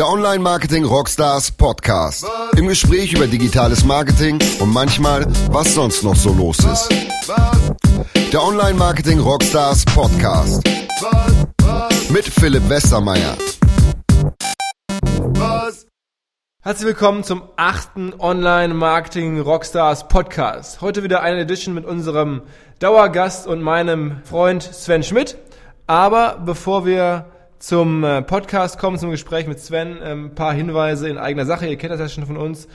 Der Online Marketing Rockstars Podcast. Im Gespräch über digitales Marketing und manchmal, was sonst noch so los ist. Der Online Marketing Rockstars Podcast. Mit Philipp Westermeier. Herzlich willkommen zum achten Online Marketing Rockstars Podcast. Heute wieder eine Edition mit unserem Dauergast und meinem Freund Sven Schmidt. Aber bevor wir zum äh, Podcast kommen, zum Gespräch mit Sven. Ein ähm, paar Hinweise in eigener Sache. Ihr kennt das ja schon von uns.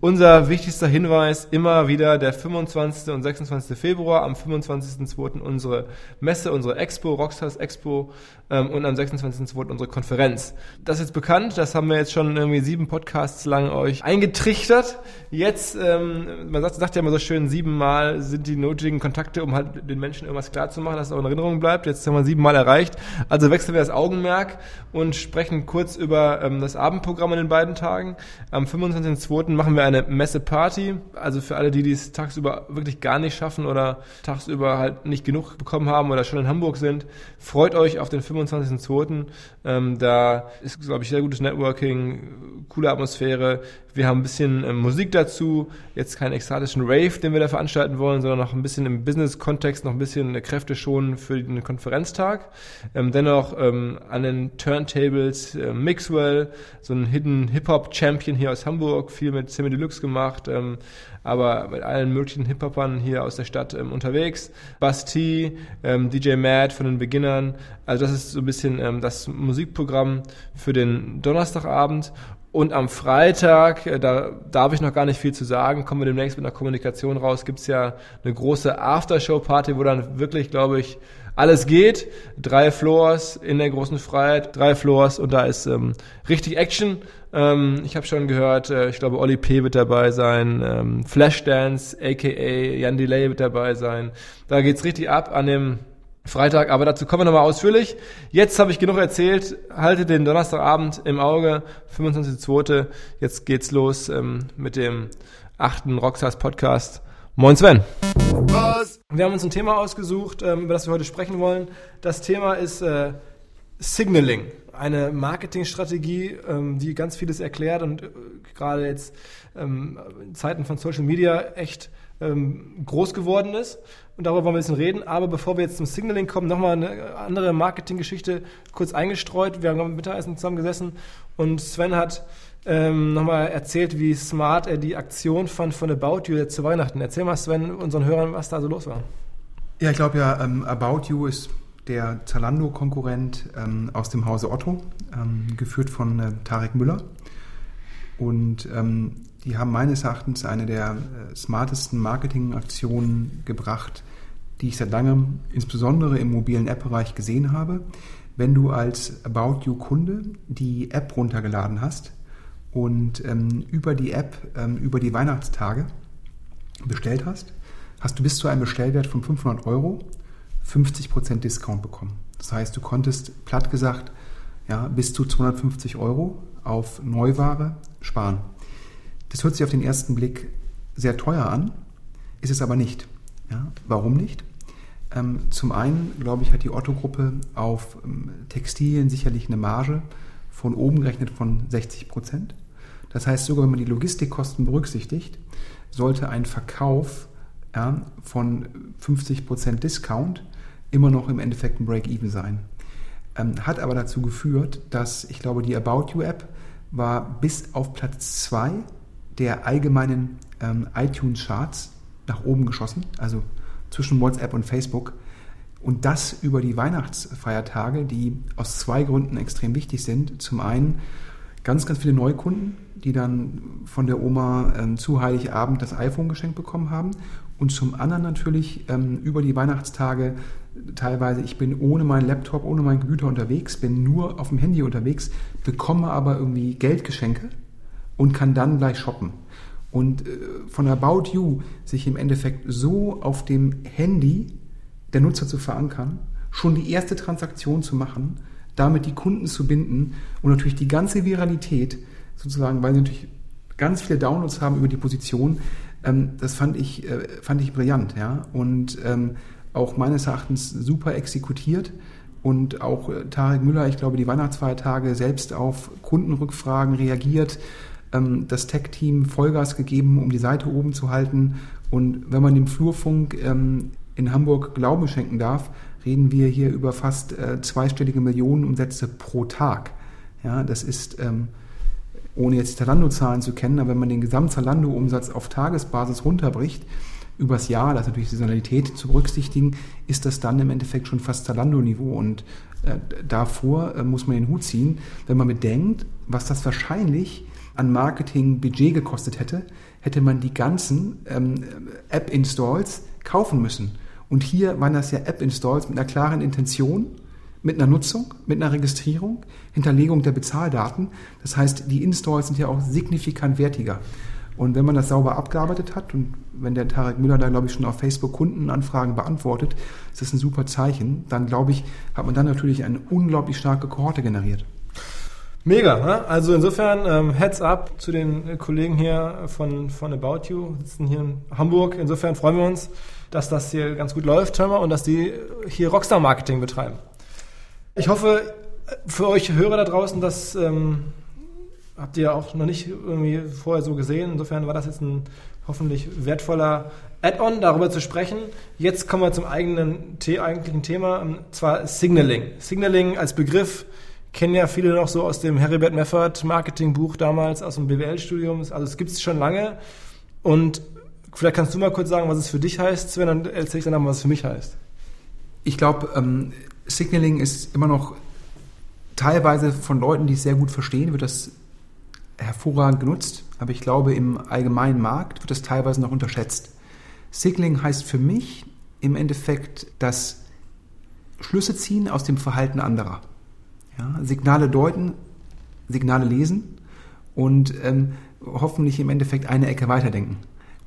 Unser wichtigster Hinweis immer wieder der 25. und 26. Februar. Am 25.02. unsere Messe, unsere Expo, Rockstars Expo ähm, und am 26.02. unsere Konferenz. Das ist jetzt bekannt. Das haben wir jetzt schon irgendwie sieben Podcasts lang euch eingetrichtert. Jetzt, ähm, man sagt, sagt ja immer so schön, siebenmal sind die nötigen Kontakte, um halt den Menschen irgendwas klar zu machen, dass es auch in Erinnerung bleibt. Jetzt haben wir siebenmal erreicht. Also wechseln wir das Augen Augenmerk und sprechen kurz über ähm, das Abendprogramm an den beiden Tagen. Am 25.02. machen wir eine Messeparty. Also für alle, die dies tagsüber wirklich gar nicht schaffen oder tagsüber halt nicht genug bekommen haben oder schon in Hamburg sind, freut euch auf den 25.02. Ähm, da ist, glaube ich, sehr gutes Networking, coole Atmosphäre. Wir haben ein bisschen ähm, Musik dazu, jetzt keinen ekstatischen Rave, den wir da veranstalten wollen, sondern noch ein bisschen im Business-Kontext, noch ein bisschen Kräfte schonen für den Konferenztag. Ähm, dennoch ähm, an den Turntables äh, Mixwell, so ein Hidden Hip-Hop-Champion hier aus Hamburg, viel mit Semi Deluxe gemacht, ähm, aber mit allen möglichen Hip-Hopern hier aus der Stadt ähm, unterwegs. Basti, ähm, DJ Mad von den Beginnern. Also das ist so ein bisschen ähm, das Musikprogramm für den Donnerstagabend. Und am Freitag, äh, da darf ich noch gar nicht viel zu sagen, kommen wir demnächst mit einer Kommunikation raus, gibt's ja eine große Aftershow-Party, wo dann wirklich, glaube ich, alles geht. Drei Floors in der großen Freiheit, drei Floors und da ist ähm, richtig Action. Ähm, ich habe schon gehört, äh, ich glaube, Oli P. wird dabei sein, ähm, Flashdance, aka Jan Delay wird dabei sein. Da geht's richtig ab an dem Freitag, aber dazu kommen wir nochmal ausführlich. Jetzt habe ich genug erzählt. Haltet den Donnerstagabend im Auge, 25.02. Jetzt geht's los ähm, mit dem achten Rockstars Podcast. Moin Sven. Was? Wir haben uns ein Thema ausgesucht, ähm, über das wir heute sprechen wollen. Das Thema ist äh, Signaling, eine Marketingstrategie, ähm, die ganz vieles erklärt und äh, gerade jetzt ähm, in Zeiten von Social Media echt ähm, groß geworden ist. Und darüber wollen wir ein bisschen reden. Aber bevor wir jetzt zum Signaling kommen, nochmal eine andere Marketinggeschichte kurz eingestreut. Wir haben mit Mittagessen zusammen gesessen und Sven hat ähm, nochmal erzählt, wie smart er die Aktion fand von About You jetzt zu Weihnachten. Erzähl mal, Sven, unseren Hörern, was da so los war. Ja, ich glaube ja, ähm, About You ist der Zalando-Konkurrent ähm, aus dem Hause Otto, ähm, geführt von äh, Tarek Müller. Und ähm, die haben meines Erachtens eine der äh, smartesten Marketingaktionen gebracht, die ich seit langem, insbesondere im mobilen App-Bereich, gesehen habe. Wenn du als About You-Kunde die App runtergeladen hast und ähm, über die App, ähm, über die Weihnachtstage bestellt hast, hast du bis zu einem Bestellwert von 500 Euro 50% Discount bekommen. Das heißt, du konntest platt gesagt ja, bis zu 250 Euro auf Neuware sparen. Das hört sich auf den ersten Blick sehr teuer an, ist es aber nicht. Ja, warum nicht? Ähm, zum einen, glaube ich, hat die Otto-Gruppe auf ähm, Textilien sicherlich eine Marge von oben gerechnet von 60 Prozent. Das heißt, sogar wenn man die Logistikkosten berücksichtigt, sollte ein Verkauf ja, von 50 Prozent Discount immer noch im Endeffekt ein Break-Even sein. Ähm, hat aber dazu geführt, dass ich glaube, die About You App war bis auf Platz 2 der allgemeinen ähm, iTunes-Charts nach oben geschossen, also zwischen WhatsApp und Facebook. Und das über die Weihnachtsfeiertage, die aus zwei Gründen extrem wichtig sind. Zum einen ganz, ganz viele Neukunden, die dann von der Oma ähm, zu Heiligabend das iPhone geschenkt bekommen haben. Und zum anderen natürlich ähm, über die Weihnachtstage teilweise, ich bin ohne meinen Laptop, ohne meinen Computer unterwegs, bin nur auf dem Handy unterwegs, bekomme aber irgendwie Geldgeschenke und kann dann gleich shoppen. Und äh, von About You sich im Endeffekt so auf dem Handy der Nutzer zu verankern, schon die erste Transaktion zu machen, damit die Kunden zu binden und natürlich die ganze Viralität sozusagen, weil sie natürlich ganz viele Downloads haben über die Position, ähm, das fand ich, äh, fand ich brillant, ja. Und ähm, auch meines Erachtens super exekutiert. und auch äh, Tarek Müller, ich glaube, die Weihnachtsfeiertage selbst auf Kundenrückfragen reagiert, ähm, das Tech-Team Vollgas gegeben, um die Seite oben zu halten. Und wenn man dem Flurfunk ähm, in Hamburg Glauben schenken darf, reden wir hier über fast äh, zweistellige Millionenumsätze pro Tag. Ja, das ist, ähm, ohne jetzt Zalando-Zahlen zu kennen, aber wenn man den Gesamt-Zalando-Umsatz auf Tagesbasis runterbricht, übers Jahr, das ist natürlich Saisonalität zu berücksichtigen, ist das dann im Endeffekt schon fast Zalando-Niveau. Und äh, davor äh, muss man den Hut ziehen, wenn man bedenkt, was das wahrscheinlich an Marketing-Budget gekostet hätte, hätte man die ganzen ähm, App-Installs kaufen müssen. Und hier waren das ja App-Installs mit einer klaren Intention, mit einer Nutzung, mit einer Registrierung, Hinterlegung der Bezahldaten. Das heißt, die Installs sind ja auch signifikant wertiger. Und wenn man das sauber abgearbeitet hat und wenn der Tarek Müller da, glaube ich, schon auf Facebook Kundenanfragen beantwortet, ist das ein super Zeichen. Dann, glaube ich, hat man dann natürlich eine unglaublich starke Kohorte generiert. Mega, ne? also insofern ähm, Heads up zu den Kollegen hier von, von About You, sitzen hier in Hamburg. Insofern freuen wir uns, dass das hier ganz gut läuft, Firma, und dass die hier Rockstar-Marketing betreiben. Ich hoffe für euch Hörer da draußen, dass ähm, habt ihr auch noch nicht irgendwie vorher so gesehen. Insofern war das jetzt ein hoffentlich wertvoller Add-on, darüber zu sprechen. Jetzt kommen wir zum eigenen, eigentlichen Thema, und zwar Signaling. Signaling als Begriff kennen ja viele noch so aus dem Heribert Meffert Marketingbuch damals, aus dem BWL-Studium. Also es gibt es schon lange. Und vielleicht kannst du mal kurz sagen, was es für dich heißt, Sven, dann erzähle ich dann was es für mich heißt. Ich glaube, ähm, Signaling ist immer noch teilweise von Leuten, die es sehr gut verstehen, wird das hervorragend genutzt, aber ich glaube, im allgemeinen Markt wird das teilweise noch unterschätzt. Signaling heißt für mich im Endeffekt das Schlüsse ziehen aus dem Verhalten anderer. Ja, Signale deuten, Signale lesen und ähm, hoffentlich im Endeffekt eine Ecke weiterdenken.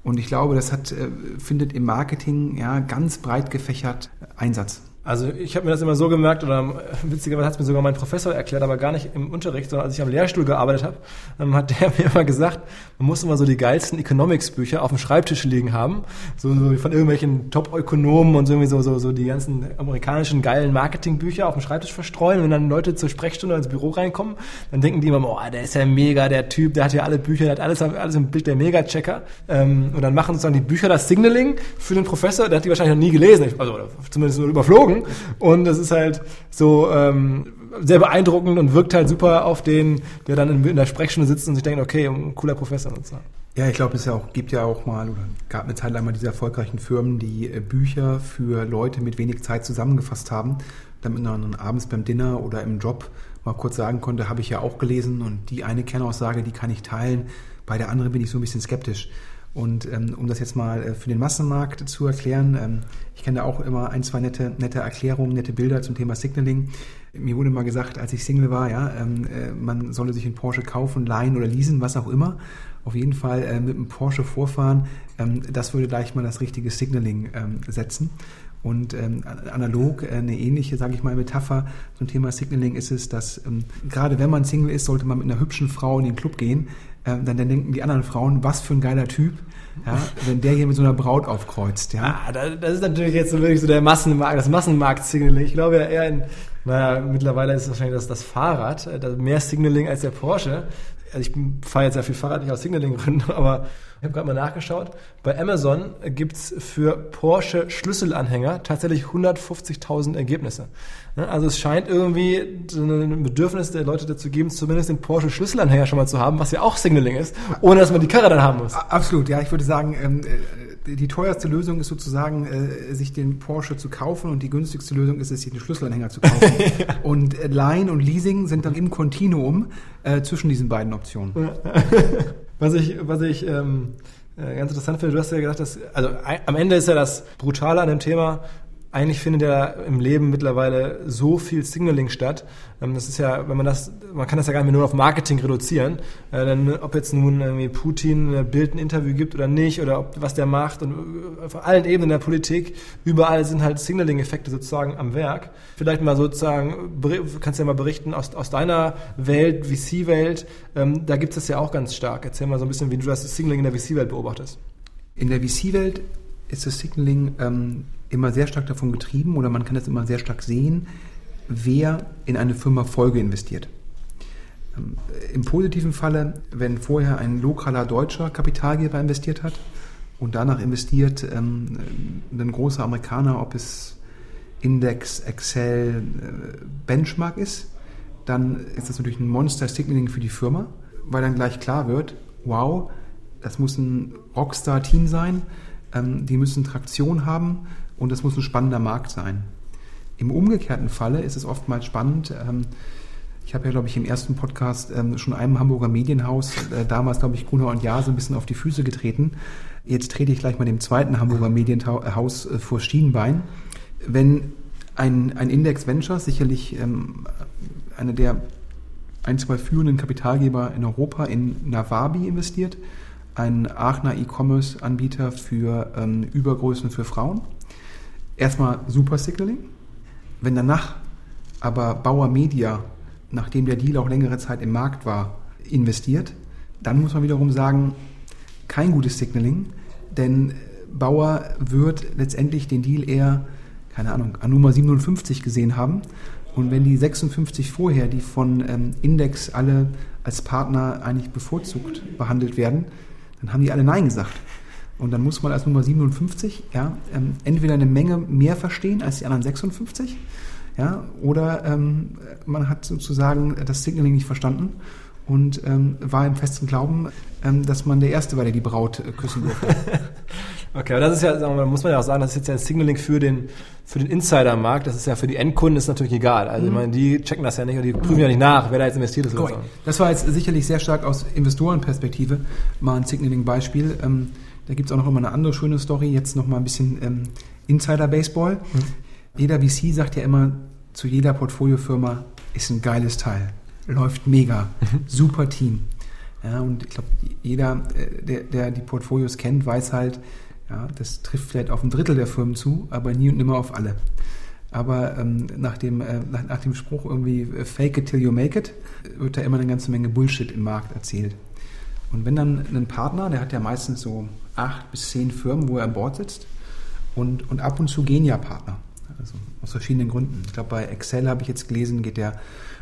Und ich glaube, das hat, äh, findet im Marketing ja, ganz breit gefächert Einsatz. Also ich habe mir das immer so gemerkt, oder witzigerweise hat es mir sogar mein Professor erklärt, aber gar nicht im Unterricht, sondern als ich am Lehrstuhl gearbeitet habe, ähm, hat der mir immer gesagt, man muss immer so die geilsten Economics-Bücher auf dem Schreibtisch liegen haben, so, so von irgendwelchen Top-Ökonomen und so irgendwie so, so, so die ganzen amerikanischen geilen Marketing-Bücher auf dem Schreibtisch verstreuen. Und wenn dann Leute zur Sprechstunde ins Büro reinkommen, dann denken die immer, oh, der ist ja mega, der Typ, der hat ja alle Bücher, der hat alles, alles im Bild, der Mega-Checker. Ähm, und dann machen sozusagen die Bücher das Signaling für den Professor, der hat die wahrscheinlich noch nie gelesen, also zumindest nur überflogen Augen. Und es ist halt so ähm, sehr beeindruckend und wirkt halt super auf den, der dann in, in der Sprechstunde sitzt und sich denkt, okay, ein cooler Professor und so. Ja, ich glaube, es ja auch, gibt ja auch mal, oder gab eine Zeit lang mal diese erfolgreichen Firmen, die äh, Bücher für Leute mit wenig Zeit zusammengefasst haben, damit man abends beim Dinner oder im Job mal kurz sagen konnte, habe ich ja auch gelesen und die eine Kernaussage, die kann ich teilen, bei der anderen bin ich so ein bisschen skeptisch. Und ähm, um das jetzt mal äh, für den Massenmarkt zu erklären, ähm, ich kenne da auch immer ein, zwei nette, nette Erklärungen, nette Bilder zum Thema Signaling. Mir wurde mal gesagt, als ich Single war, ja, ähm, äh, man solle sich einen Porsche kaufen, leihen oder leasen, was auch immer. Auf jeden Fall äh, mit einem Porsche vorfahren, ähm, das würde gleich mal das richtige Signaling ähm, setzen. Und ähm, analog äh, eine ähnliche, sage ich mal, Metapher zum Thema Signaling ist es, dass ähm, gerade wenn man Single ist, sollte man mit einer hübschen Frau in den Club gehen. Äh, dann, dann denken die anderen Frauen, was für ein geiler Typ, ja, wenn der hier mit so einer Braut aufkreuzt. Ja. Ah, das ist natürlich jetzt wirklich so der Massenmarkt, das Massenmarkt-Signaling. Ich glaube ja eher in, naja, mittlerweile ist es wahrscheinlich das, das Fahrrad, äh, mehr Signaling als der Porsche. Also ich fahre jetzt sehr viel Fahrrad, nicht aus Signaling-Gründen, aber habe gerade mal nachgeschaut. Bei Amazon gibt's für Porsche Schlüsselanhänger tatsächlich 150.000 Ergebnisse. Also es scheint irgendwie ein Bedürfnis der Leute dazu geben, zumindest den Porsche Schlüsselanhänger schon mal zu haben, was ja auch Signaling ist, ohne dass man die Karre dann haben muss. Absolut, ja. Ich würde sagen, ähm, äh, die teuerste Lösung ist sozusagen, äh, sich den Porsche zu kaufen und die günstigste Lösung ist es, sich den Schlüsselanhänger zu kaufen. ja. Und äh, Leihen und Leasing sind dann im Kontinuum zwischen diesen beiden Optionen. was ich, was ich ähm, ganz interessant finde, du hast ja gesagt, dass, also am Ende ist ja das Brutale an dem Thema, eigentlich findet ja im Leben mittlerweile so viel Signaling statt. Ähm, das ist ja, wenn man das, man kann das ja gar nicht mehr nur auf Marketing reduzieren. Äh, denn ob jetzt nun irgendwie Putin ein Bild ein Interview gibt oder nicht oder ob, was der macht und äh, auf allen Ebenen der Politik, überall sind halt Signaling-Effekte sozusagen am Werk. Vielleicht mal sozusagen, kannst du ja mal berichten aus, aus deiner Welt, VC-Welt, ähm, da gibt es das ja auch ganz stark. Erzähl mal so ein bisschen, wie du das Signaling in der VC-Welt beobachtest. In der VC-Welt ist das Signaling ähm, immer sehr stark davon getrieben oder man kann es immer sehr stark sehen, wer in eine Firma Folge investiert. Ähm, Im positiven Falle, wenn vorher ein lokaler deutscher Kapitalgeber investiert hat und danach investiert ähm, ein großer Amerikaner, ob es Index, Excel, äh, Benchmark ist, dann ist das natürlich ein Monster-Signaling für die Firma, weil dann gleich klar wird, wow, das muss ein Rockstar-Team sein, ähm, die müssen Traktion haben und das muss ein spannender Markt sein. Im umgekehrten Falle ist es oftmals spannend. Ähm, ich habe ja, glaube ich, im ersten Podcast ähm, schon einem Hamburger Medienhaus, äh, damals, glaube ich, Gruner und Jahr, so ein bisschen auf die Füße getreten. Jetzt trete ich gleich mal dem zweiten Hamburger Medienhaus äh, vor Schienbein. Wenn ein, ein Index Ventures, sicherlich ähm, einer der ein, zwei führenden Kapitalgeber in Europa in Navabi investiert, ein Aachener E-Commerce-Anbieter für ähm, Übergrößen für Frauen. Erstmal super Signaling. Wenn danach aber Bauer Media, nachdem der Deal auch längere Zeit im Markt war, investiert, dann muss man wiederum sagen, kein gutes Signaling, denn Bauer wird letztendlich den Deal eher, keine Ahnung, an Nummer 57 gesehen haben. Und wenn die 56 vorher, die von ähm, Index alle als Partner eigentlich bevorzugt behandelt werden, dann haben die alle Nein gesagt. Und dann muss man als Nummer 57 ja, ähm, entweder eine Menge mehr verstehen als die anderen 56, ja, oder ähm, man hat sozusagen das Signaling nicht verstanden und ähm, war im festen Glauben, ähm, dass man der Erste war, der die Braut äh, küssen durfte. okay, aber das ist ja, sagen wir, muss man ja auch sagen, das ist jetzt ja ein Signaling für den, für den Insider-Markt. Das ist ja für die Endkunden ist natürlich egal. Also, mhm. ich meine, die checken das ja nicht und die prüfen ja nicht nach, wer da jetzt investiert ist. Oder so. Das war jetzt sicherlich sehr stark aus Investorenperspektive mal ein Signaling-Beispiel. Da gibt es auch noch immer eine andere schöne Story. Jetzt noch mal ein bisschen ähm, Insider-Baseball. Mhm. Jeder VC sagt ja immer zu jeder Portfoliofirma, ist ein geiles Teil läuft mega. Super Team. Ja, und ich glaube, jeder, äh, der, der die Portfolios kennt, weiß halt, ja, das trifft vielleicht auf ein Drittel der Firmen zu, aber nie und nimmer auf alle. Aber ähm, nach, dem, äh, nach, nach, dem Spruch irgendwie äh, fake it till you make it, wird da immer eine ganze Menge Bullshit im Markt erzählt. Und wenn dann ein Partner, der hat ja meistens so acht bis zehn Firmen, wo er an Bord sitzt, und, und ab und zu gehen ja Partner. Also aus verschiedenen Gründen. Ich glaube, bei Excel habe ich jetzt gelesen, geht der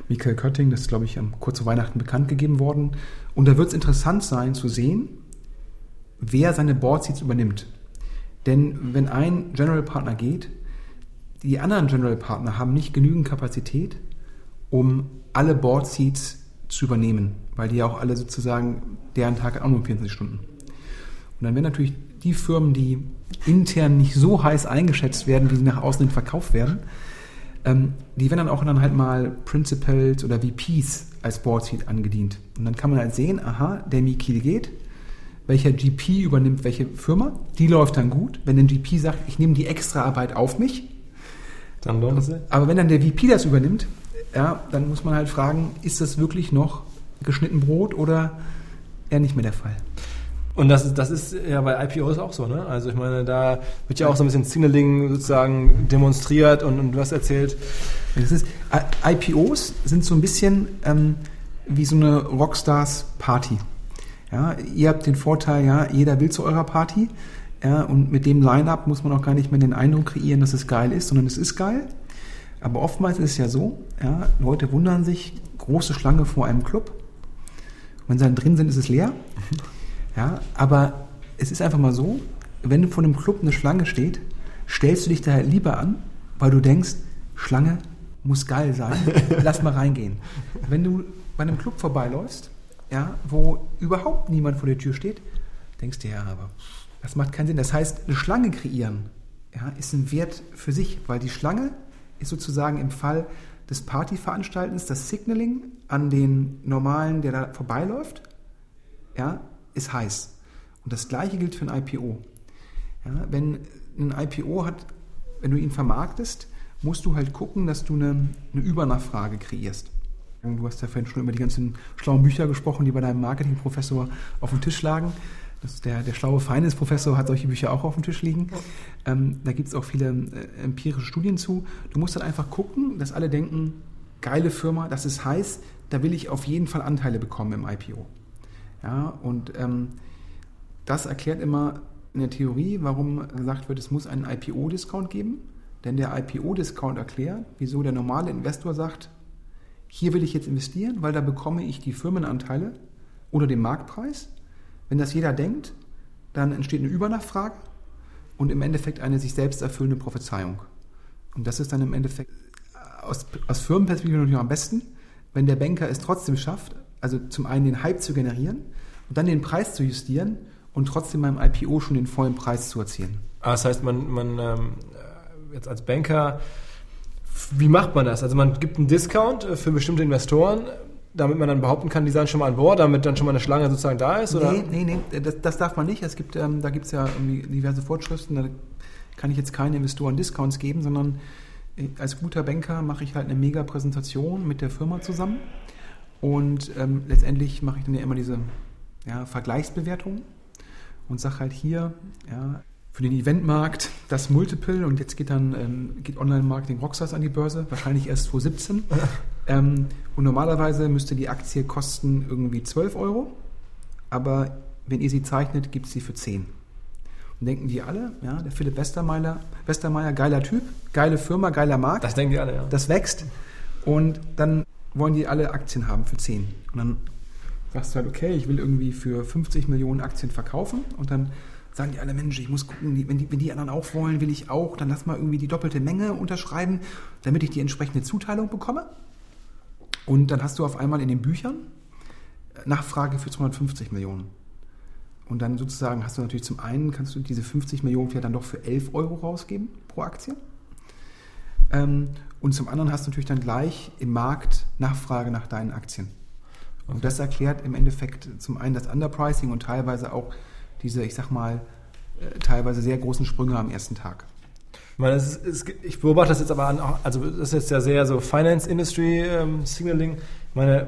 Michael Kötting, das ist, glaube ich, kurz vor Weihnachten bekannt gegeben worden. Und da wird es interessant sein zu sehen, wer seine Board Seats übernimmt. Denn wenn ein General Partner geht, die anderen General Partner haben nicht genügend Kapazität, um alle Board Seats zu übernehmen, weil die ja auch alle sozusagen, deren Tag auch nur 24 Stunden. Und dann werden natürlich die Firmen, die intern nicht so heiß eingeschätzt werden, wie sie nach außen hin verkauft werden, ähm, die werden dann auch dann halt mal Principals oder VPs als Board Seat angedient. Und dann kann man halt sehen, aha, der Miki geht, welcher GP übernimmt welche Firma, die läuft dann gut. Wenn der GP sagt, ich nehme die extra Arbeit auf mich, dann lohnt es Aber wenn dann der VP das übernimmt, ja, dann muss man halt fragen, ist das wirklich noch geschnitten Brot oder eher nicht mehr der Fall? Und das ist, das ist ja bei IPOs auch so, ne? Also ich meine, da wird ja auch so ein bisschen Signaling sozusagen demonstriert und, und du hast erzählt. Das ist, IPOs sind so ein bisschen ähm, wie so eine Rockstars-Party. Ja, ihr habt den Vorteil, ja, jeder will zu eurer Party. Ja, und mit dem Line-Up muss man auch gar nicht mehr den Eindruck kreieren, dass es geil ist, sondern es ist geil. Aber oftmals ist es ja so, ja, Leute wundern sich, große Schlange vor einem Club. Wenn sie dann drin sind, ist es leer. Ja, aber es ist einfach mal so, wenn vor einem Club eine Schlange steht, stellst du dich da lieber an, weil du denkst, Schlange muss geil sein, lass mal reingehen. Wenn du bei einem Club vorbeiläufst, ja, wo überhaupt niemand vor der Tür steht, denkst du ja, aber das macht keinen Sinn. Das heißt, eine Schlange kreieren ja, ist ein Wert für sich, weil die Schlange ist sozusagen im Fall des Partyveranstaltens das Signaling an den normalen, der da vorbeiläuft, ja, ist heiß. Und das gleiche gilt für ein IPO. Ja, wenn ein IPO hat, wenn du ihn vermarktest, musst du halt gucken, dass du eine, eine Übernachfrage kreierst. Du hast ja vorhin schon über die ganzen schlauen Bücher gesprochen, die bei deinem Marketingprofessor auf dem Tisch lagen. Das der, der schlaue Finance-Professor hat solche Bücher auch auf dem Tisch liegen. Ähm, da gibt es auch viele äh, empirische Studien zu. Du musst dann einfach gucken, dass alle denken, geile Firma, das ist heiß, da will ich auf jeden Fall Anteile bekommen im IPO. Ja, und ähm, das erklärt immer in der Theorie, warum gesagt wird, es muss einen IPO-Discount geben. Denn der IPO-Discount erklärt, wieso der normale Investor sagt, hier will ich jetzt investieren, weil da bekomme ich die Firmenanteile oder den Marktpreis. Wenn das jeder denkt, dann entsteht eine Übernachfrage und im Endeffekt eine sich selbst erfüllende Prophezeiung. Und das ist dann im Endeffekt aus, aus Firmenperspektive natürlich am besten, wenn der Banker es trotzdem schafft, also zum einen den Hype zu generieren und dann den Preis zu justieren und trotzdem beim IPO schon den vollen Preis zu erzielen. Ah, das heißt, man, man ähm, jetzt als Banker, wie macht man das? Also man gibt einen Discount äh, für bestimmte Investoren, damit man dann behaupten kann, die seien schon mal an Bord, damit dann schon mal eine Schlange sozusagen da ist? Oder? Nee, nee, nee, das, das darf man nicht. Es gibt, ähm, da gibt es ja diverse Vorschriften, da kann ich jetzt keine Investoren Discounts geben, sondern äh, als guter Banker mache ich halt eine mega Präsentation mit der Firma zusammen und ähm, letztendlich mache ich dann ja immer diese ja, Vergleichsbewertung und sage halt hier, ja, für den Eventmarkt das Multiple und jetzt geht dann ähm, geht Online-Marketing Rockstars an die Börse, wahrscheinlich erst 2017. ähm, und normalerweise müsste die Aktie kosten irgendwie 12 Euro, aber wenn ihr sie zeichnet, gibt es sie für 10. Und denken die alle, ja, der Philipp Westermeier, Westermeier, geiler Typ, geile Firma, geiler Markt. Das denken die alle, ja. Das wächst und dann wollen die alle Aktien haben für 10. Und dann sagst du halt, okay, ich will irgendwie für 50 Millionen Aktien verkaufen und dann sagen die alle, Mensch, ich muss gucken, wenn die, wenn die anderen auch wollen, will ich auch, dann lass mal irgendwie die doppelte Menge unterschreiben, damit ich die entsprechende Zuteilung bekomme. Und dann hast du auf einmal in den Büchern Nachfrage für 250 Millionen. Und dann sozusagen hast du natürlich zum einen, kannst du diese 50 Millionen vielleicht dann doch für 11 Euro rausgeben pro Aktie. Und zum anderen hast du natürlich dann gleich im Markt Nachfrage nach deinen Aktien. Okay. Und das erklärt im Endeffekt zum einen das Underpricing und teilweise auch diese, ich sag mal, äh, teilweise sehr großen Sprünge am ersten Tag. Ich, meine, ist, ist, ich beobachte das jetzt aber an, also das ist jetzt ja sehr so Finance Industry ähm, Signaling. Ich meine,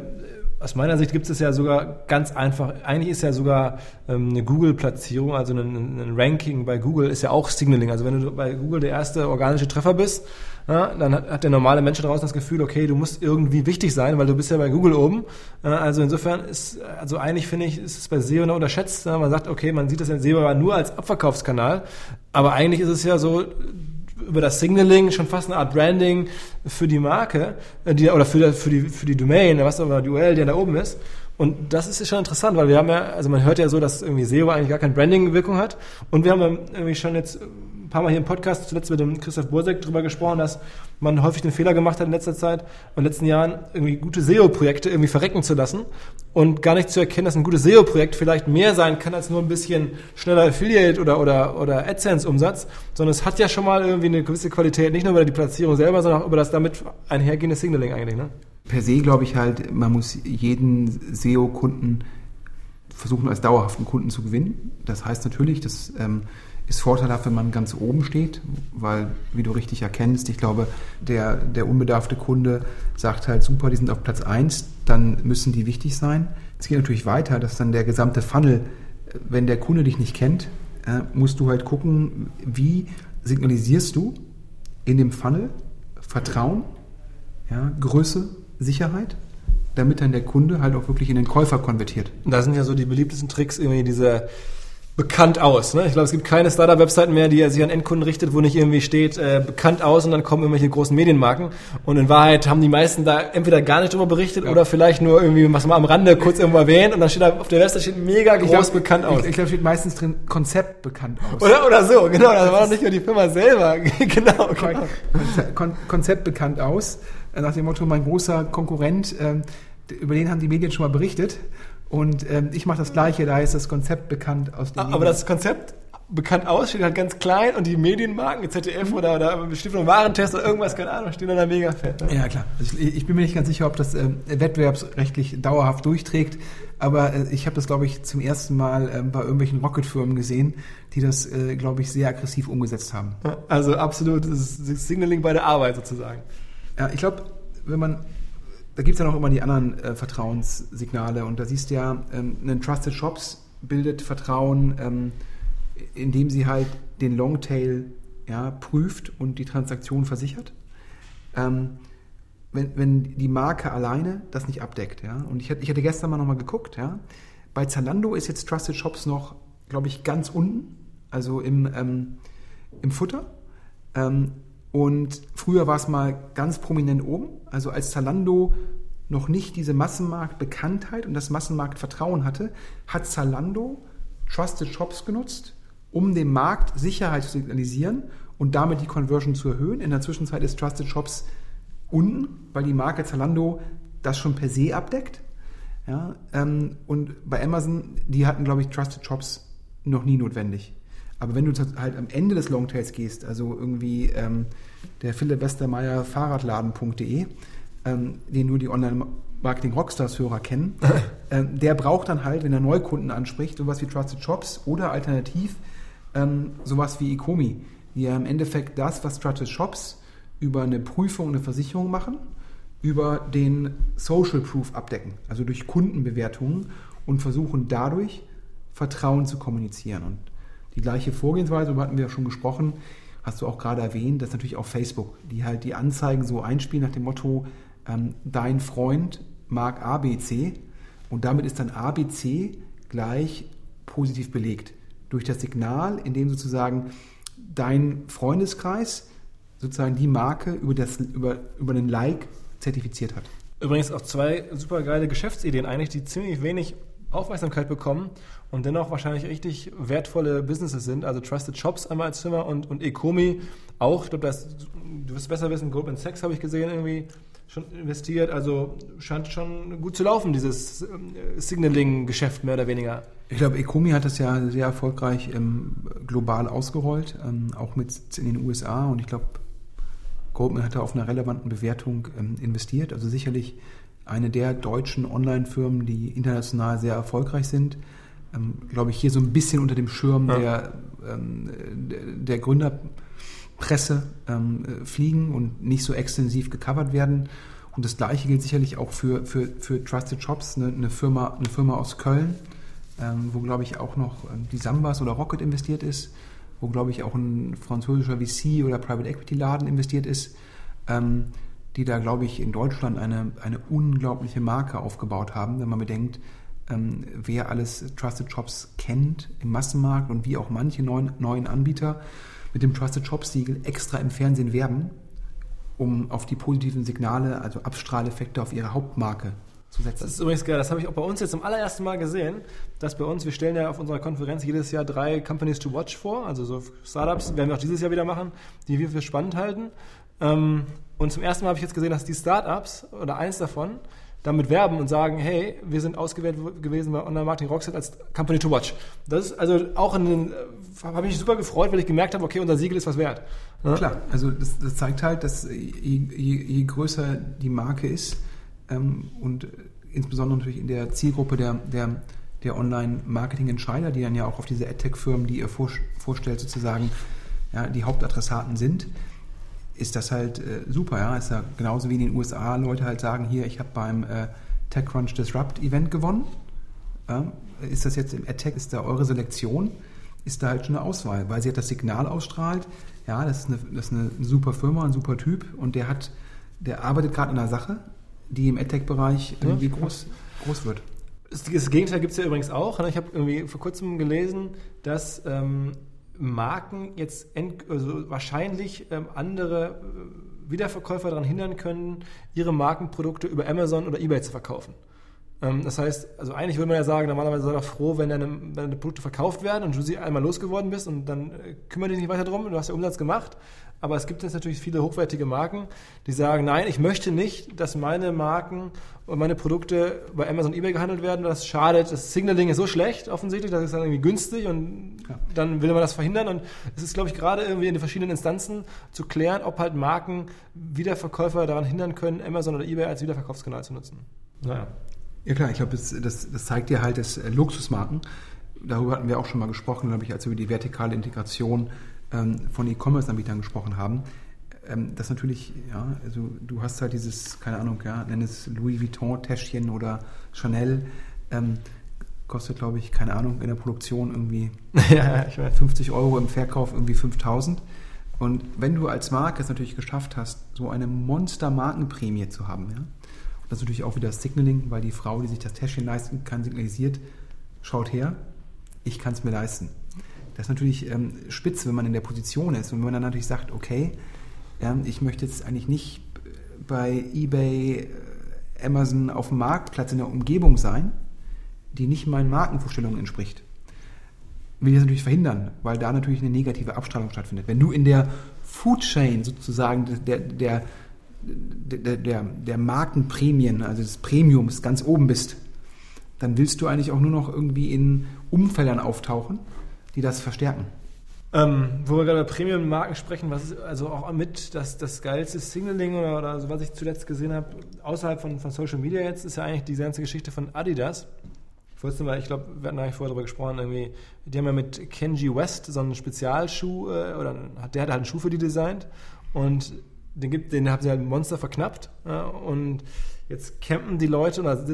aus meiner Sicht gibt es ja sogar ganz einfach, eigentlich ist ja sogar ähm, eine Google-Platzierung, also ein, ein, Ranking bei Google ist ja auch Signaling. Also wenn du bei Google der erste organische Treffer bist, ja, dann hat, hat, der normale Mensch draußen das Gefühl, okay, du musst irgendwie wichtig sein, weil du bist ja bei Google oben. also insofern ist, also eigentlich finde ich, ist es bei SEO noch unterschätzt. man sagt, okay, man sieht das in SEO nur als Abverkaufskanal, aber eigentlich ist es ja so, über das Signaling schon fast eine Art Branding für die Marke äh, die, oder für, für, die, für die Domain, was auch immer, die URL, die da oben ist. Und das ist schon interessant, weil wir haben ja, also man hört ja so, dass irgendwie SEO eigentlich gar keine Branding-Wirkung hat. Und wir haben irgendwie schon jetzt paar Mal hier im Podcast, zuletzt mit dem Christoph Bursek drüber gesprochen, dass man häufig den Fehler gemacht hat in letzter Zeit und in den letzten Jahren irgendwie gute SEO-Projekte irgendwie verrecken zu lassen und gar nicht zu erkennen, dass ein gutes SEO-Projekt vielleicht mehr sein kann als nur ein bisschen schneller Affiliate oder, oder, oder AdSense-Umsatz, sondern es hat ja schon mal irgendwie eine gewisse Qualität, nicht nur über die Platzierung selber, sondern auch über das damit einhergehende Signaling eigentlich, ne? per se glaube ich halt, man muss jeden SEO-Kunden versuchen, als dauerhaften Kunden zu gewinnen. Das heißt natürlich, das ähm, ist vorteilhaft, wenn man ganz oben steht, weil, wie du richtig erkennst, ich glaube, der, der unbedarfte Kunde sagt halt, super, die sind auf Platz 1, dann müssen die wichtig sein. Es geht natürlich weiter, dass dann der gesamte Funnel, wenn der Kunde dich nicht kennt, äh, musst du halt gucken, wie signalisierst du in dem Funnel Vertrauen, ja, Größe, Sicherheit, damit dann der Kunde halt auch wirklich in den Käufer konvertiert. Da sind ja so die beliebtesten Tricks irgendwie diese bekannt aus. Ne? Ich glaube, es gibt keine Startup-Webseiten mehr, die sich an Endkunden richtet, wo nicht irgendwie steht, äh, bekannt aus und dann kommen irgendwelche großen Medienmarken. Und in Wahrheit haben die meisten da entweder gar nicht drüber berichtet ja. oder vielleicht nur irgendwie was mal am Rande kurz irgendwo erwähnt und dann steht da auf der Webseite steht mega groß glaub, bekannt aus. Ich, ich glaube, steht meistens drin Konzept bekannt aus. Oder, oder so, genau. Das war doch nicht nur die Firma selber. genau. Kon Konzept bekannt aus nach dem Motto, mein großer Konkurrent, ähm, über den haben die Medien schon mal berichtet. Und ähm, ich mache das Gleiche, da ist das Konzept bekannt aus dem. Aber Medien. das Konzept bekannt aus, steht halt ganz klein und die Medienmarken, ZDF mhm. oder, oder Stiftung Warentest oder irgendwas, keine Ahnung, stehen da mega fett. Ne? Ja, klar. Also ich, ich, bin mir nicht ganz sicher, ob das äh, wettbewerbsrechtlich dauerhaft durchträgt, aber äh, ich habe das, glaube ich, zum ersten Mal äh, bei irgendwelchen Rocket-Firmen gesehen, die das, äh, glaube ich, sehr aggressiv umgesetzt haben. Also absolut das Signaling bei der Arbeit sozusagen. Ja, ich glaube, wenn man, da gibt es ja noch immer die anderen äh, Vertrauenssignale und da siehst du ja, ähm, ein Trusted Shops bildet Vertrauen, ähm, indem sie halt den Longtail ja, prüft und die Transaktion versichert. Ähm, wenn, wenn die Marke alleine das nicht abdeckt, ja, und ich, ich hatte gestern mal nochmal geguckt, ja, bei Zalando ist jetzt Trusted Shops noch, glaube ich, ganz unten, also im, ähm, im Futter. Und früher war es mal ganz prominent oben. Also als Zalando noch nicht diese Massenmarktbekanntheit und das Massenmarktvertrauen hatte, hat Zalando Trusted Shops genutzt, um dem Markt Sicherheit zu signalisieren und damit die Conversion zu erhöhen. In der Zwischenzeit ist Trusted Shops unten, weil die Marke Zalando das schon per se abdeckt. Ja, ähm, und bei Amazon, die hatten, glaube ich, Trusted Shops noch nie notwendig. Aber wenn du halt am Ende des Longtails gehst, also irgendwie ähm, der Philipp Westermeier Fahrradladen.de, ähm, den nur die Online-Marketing-Rockstars-Hörer kennen, ähm, der braucht dann halt, wenn er Neukunden anspricht, sowas wie Trusted Shops oder alternativ ähm, sowas wie Ecomi, die ja im Endeffekt das, was Trusted Shops über eine Prüfung, eine Versicherung machen, über den Social Proof abdecken, also durch Kundenbewertungen und versuchen dadurch Vertrauen zu kommunizieren. Und die gleiche Vorgehensweise, darüber hatten wir ja schon gesprochen, hast du auch gerade erwähnt, das ist natürlich auch Facebook, die halt die Anzeigen so einspielen nach dem Motto, ähm, dein Freund mag ABC und damit ist dann ABC gleich positiv belegt. Durch das Signal, in dem sozusagen dein Freundeskreis sozusagen die Marke über, das, über, über den Like zertifiziert hat. Übrigens auch zwei super geile Geschäftsideen eigentlich, die ziemlich wenig Aufmerksamkeit bekommen und dennoch wahrscheinlich richtig wertvolle Businesses sind. Also Trusted Shops einmal als Firma und, und Ecomi auch. Ich glaube, du wirst besser wissen, Goldman Sachs habe ich gesehen irgendwie schon investiert. Also scheint schon gut zu laufen, dieses ähm, Signaling-Geschäft mehr oder weniger. Ich glaube, Ecomi hat das ja sehr erfolgreich ähm, global ausgerollt, ähm, auch mit in den USA. Und ich glaube, Goldman hat da auf einer relevanten Bewertung ähm, investiert. Also sicherlich eine der deutschen Online-Firmen, die international sehr erfolgreich sind. Ähm, glaube ich, hier so ein bisschen unter dem Schirm ja. der, ähm, der Gründerpresse ähm, fliegen und nicht so extensiv gecovert werden. Und das Gleiche gilt sicherlich auch für, für, für Trusted Shops, eine, eine, Firma, eine Firma aus Köln, ähm, wo, glaube ich, auch noch ähm, die Sambas oder Rocket investiert ist, wo, glaube ich, auch ein französischer VC oder Private Equity Laden investiert ist. Ähm, die da, glaube ich, in Deutschland eine, eine unglaubliche Marke aufgebaut haben, wenn man bedenkt, ähm, wer alles Trusted Shops kennt im Massenmarkt und wie auch manche neuen, neuen Anbieter mit dem Trusted Shops Siegel extra im Fernsehen werben, um auf die positiven Signale, also Abstrahleffekte auf ihre Hauptmarke zu setzen. Das ist übrigens geil, das habe ich auch bei uns jetzt zum allerersten Mal gesehen, dass bei uns, wir stellen ja auf unserer Konferenz jedes Jahr drei Companies to watch vor, also so Startups, werden wir auch dieses Jahr wieder machen, die wir für spannend halten. Ähm, und zum ersten Mal habe ich jetzt gesehen, dass die Startups oder eins davon damit werben und sagen, hey, wir sind ausgewählt gewesen bei Online Marketing Rockset als Company to Watch. Das ist also auch in den, äh, habe mich super gefreut, weil ich gemerkt habe, okay, unser Siegel ist was wert. Ja? Klar, also das, das, zeigt halt, dass je, je, je größer die Marke ist ähm, und insbesondere natürlich in der Zielgruppe der, der, der Online-Marketing-Entscheider, die dann ja auch auf diese AdTech-Firmen, die ihr vorstellt, sozusagen ja, die Hauptadressaten sind, ist das halt äh, super. Ja? Ist ja genauso wie in den USA Leute halt sagen, hier, ich habe beim äh, TechCrunch Disrupt Event gewonnen. Ja? Ist das jetzt im AdTech, ist da eure Selektion? Ist da halt schon eine Auswahl, weil sie hat das Signal ausstrahlt. Ja, das ist eine, das ist eine super Firma, ein super Typ und der hat, der arbeitet gerade an einer Sache, die im AdTech-Bereich irgendwie ja. groß, groß wird. Das Gegenteil gibt es ja übrigens auch. Ne? Ich habe irgendwie vor kurzem gelesen, dass ähm, Marken jetzt end, also wahrscheinlich ähm, andere äh, Wiederverkäufer daran hindern können, ihre Markenprodukte über Amazon oder eBay zu verkaufen. Ähm, das heißt, also eigentlich würde man ja sagen, normalerweise sei doch froh, wenn deine, wenn deine Produkte verkauft werden und du sie einmal losgeworden bist und dann äh, kümmere dich nicht weiter drum, du hast ja Umsatz gemacht. Aber es gibt jetzt natürlich viele hochwertige Marken, die sagen, nein, ich möchte nicht, dass meine Marken und meine Produkte bei Amazon eBay gehandelt werden. Das schadet. Das Signaling ist so schlecht offensichtlich, das ist dann irgendwie günstig und ja. dann will man das verhindern. Und es ist, glaube ich, gerade irgendwie in den verschiedenen Instanzen zu klären, ob halt Marken Wiederverkäufer daran hindern können, Amazon oder eBay als Wiederverkaufskanal zu nutzen. Naja. Ja klar, ich glaube, das, das, das zeigt dir halt, dass äh, Luxusmarken, darüber hatten wir auch schon mal gesprochen, glaube ich, als wir über die vertikale Integration ähm, von E-Commerce-Anbietern gesprochen haben, ähm, dass natürlich, ja, also du hast halt dieses, keine Ahnung, ja, nenn es Louis Vuitton-Täschchen oder Chanel, ähm, kostet, glaube ich, keine Ahnung, in der Produktion irgendwie ja, 50 Euro, im Verkauf irgendwie 5000. Und wenn du als Marke es natürlich geschafft hast, so eine Monster-Markenprämie zu haben, ja, das ist natürlich auch wieder das Signaling, weil die Frau, die sich das Täschchen leisten kann, signalisiert, schaut her, ich kann es mir leisten. Das ist natürlich ähm, spitze, wenn man in der Position ist und wenn man dann natürlich sagt, okay, Ja, ich möchte jetzt eigentlich nicht bei eBay, äh, Amazon auf dem Marktplatz in der Umgebung sein, die nicht meinen Markenvorstellungen entspricht. Will ich das natürlich verhindern, weil da natürlich eine negative Abstrahlung stattfindet. Wenn du in der Food Chain sozusagen der, der, der, der, der Markenprämien, also des Premiums ganz oben bist, dann willst du eigentlich auch nur noch irgendwie in Umfeldern auftauchen, die das verstärken. Ähm, wo wir gerade über Premium-Marken sprechen, was ist also auch mit das, das geilste Signaling oder, oder so, was ich zuletzt gesehen habe, außerhalb von, von Social Media jetzt, ist ja eigentlich diese ganze Geschichte von Adidas. Ich wollte mal, ich glaube, wir hatten eigentlich vorher darüber gesprochen, irgendwie, die haben ja mit Kenji West so einen Spezialschuh, äh, oder der hat halt einen Schuh für die designt und den, gibt, den haben sie halt Monster verknappt ja, und jetzt campen die Leute oder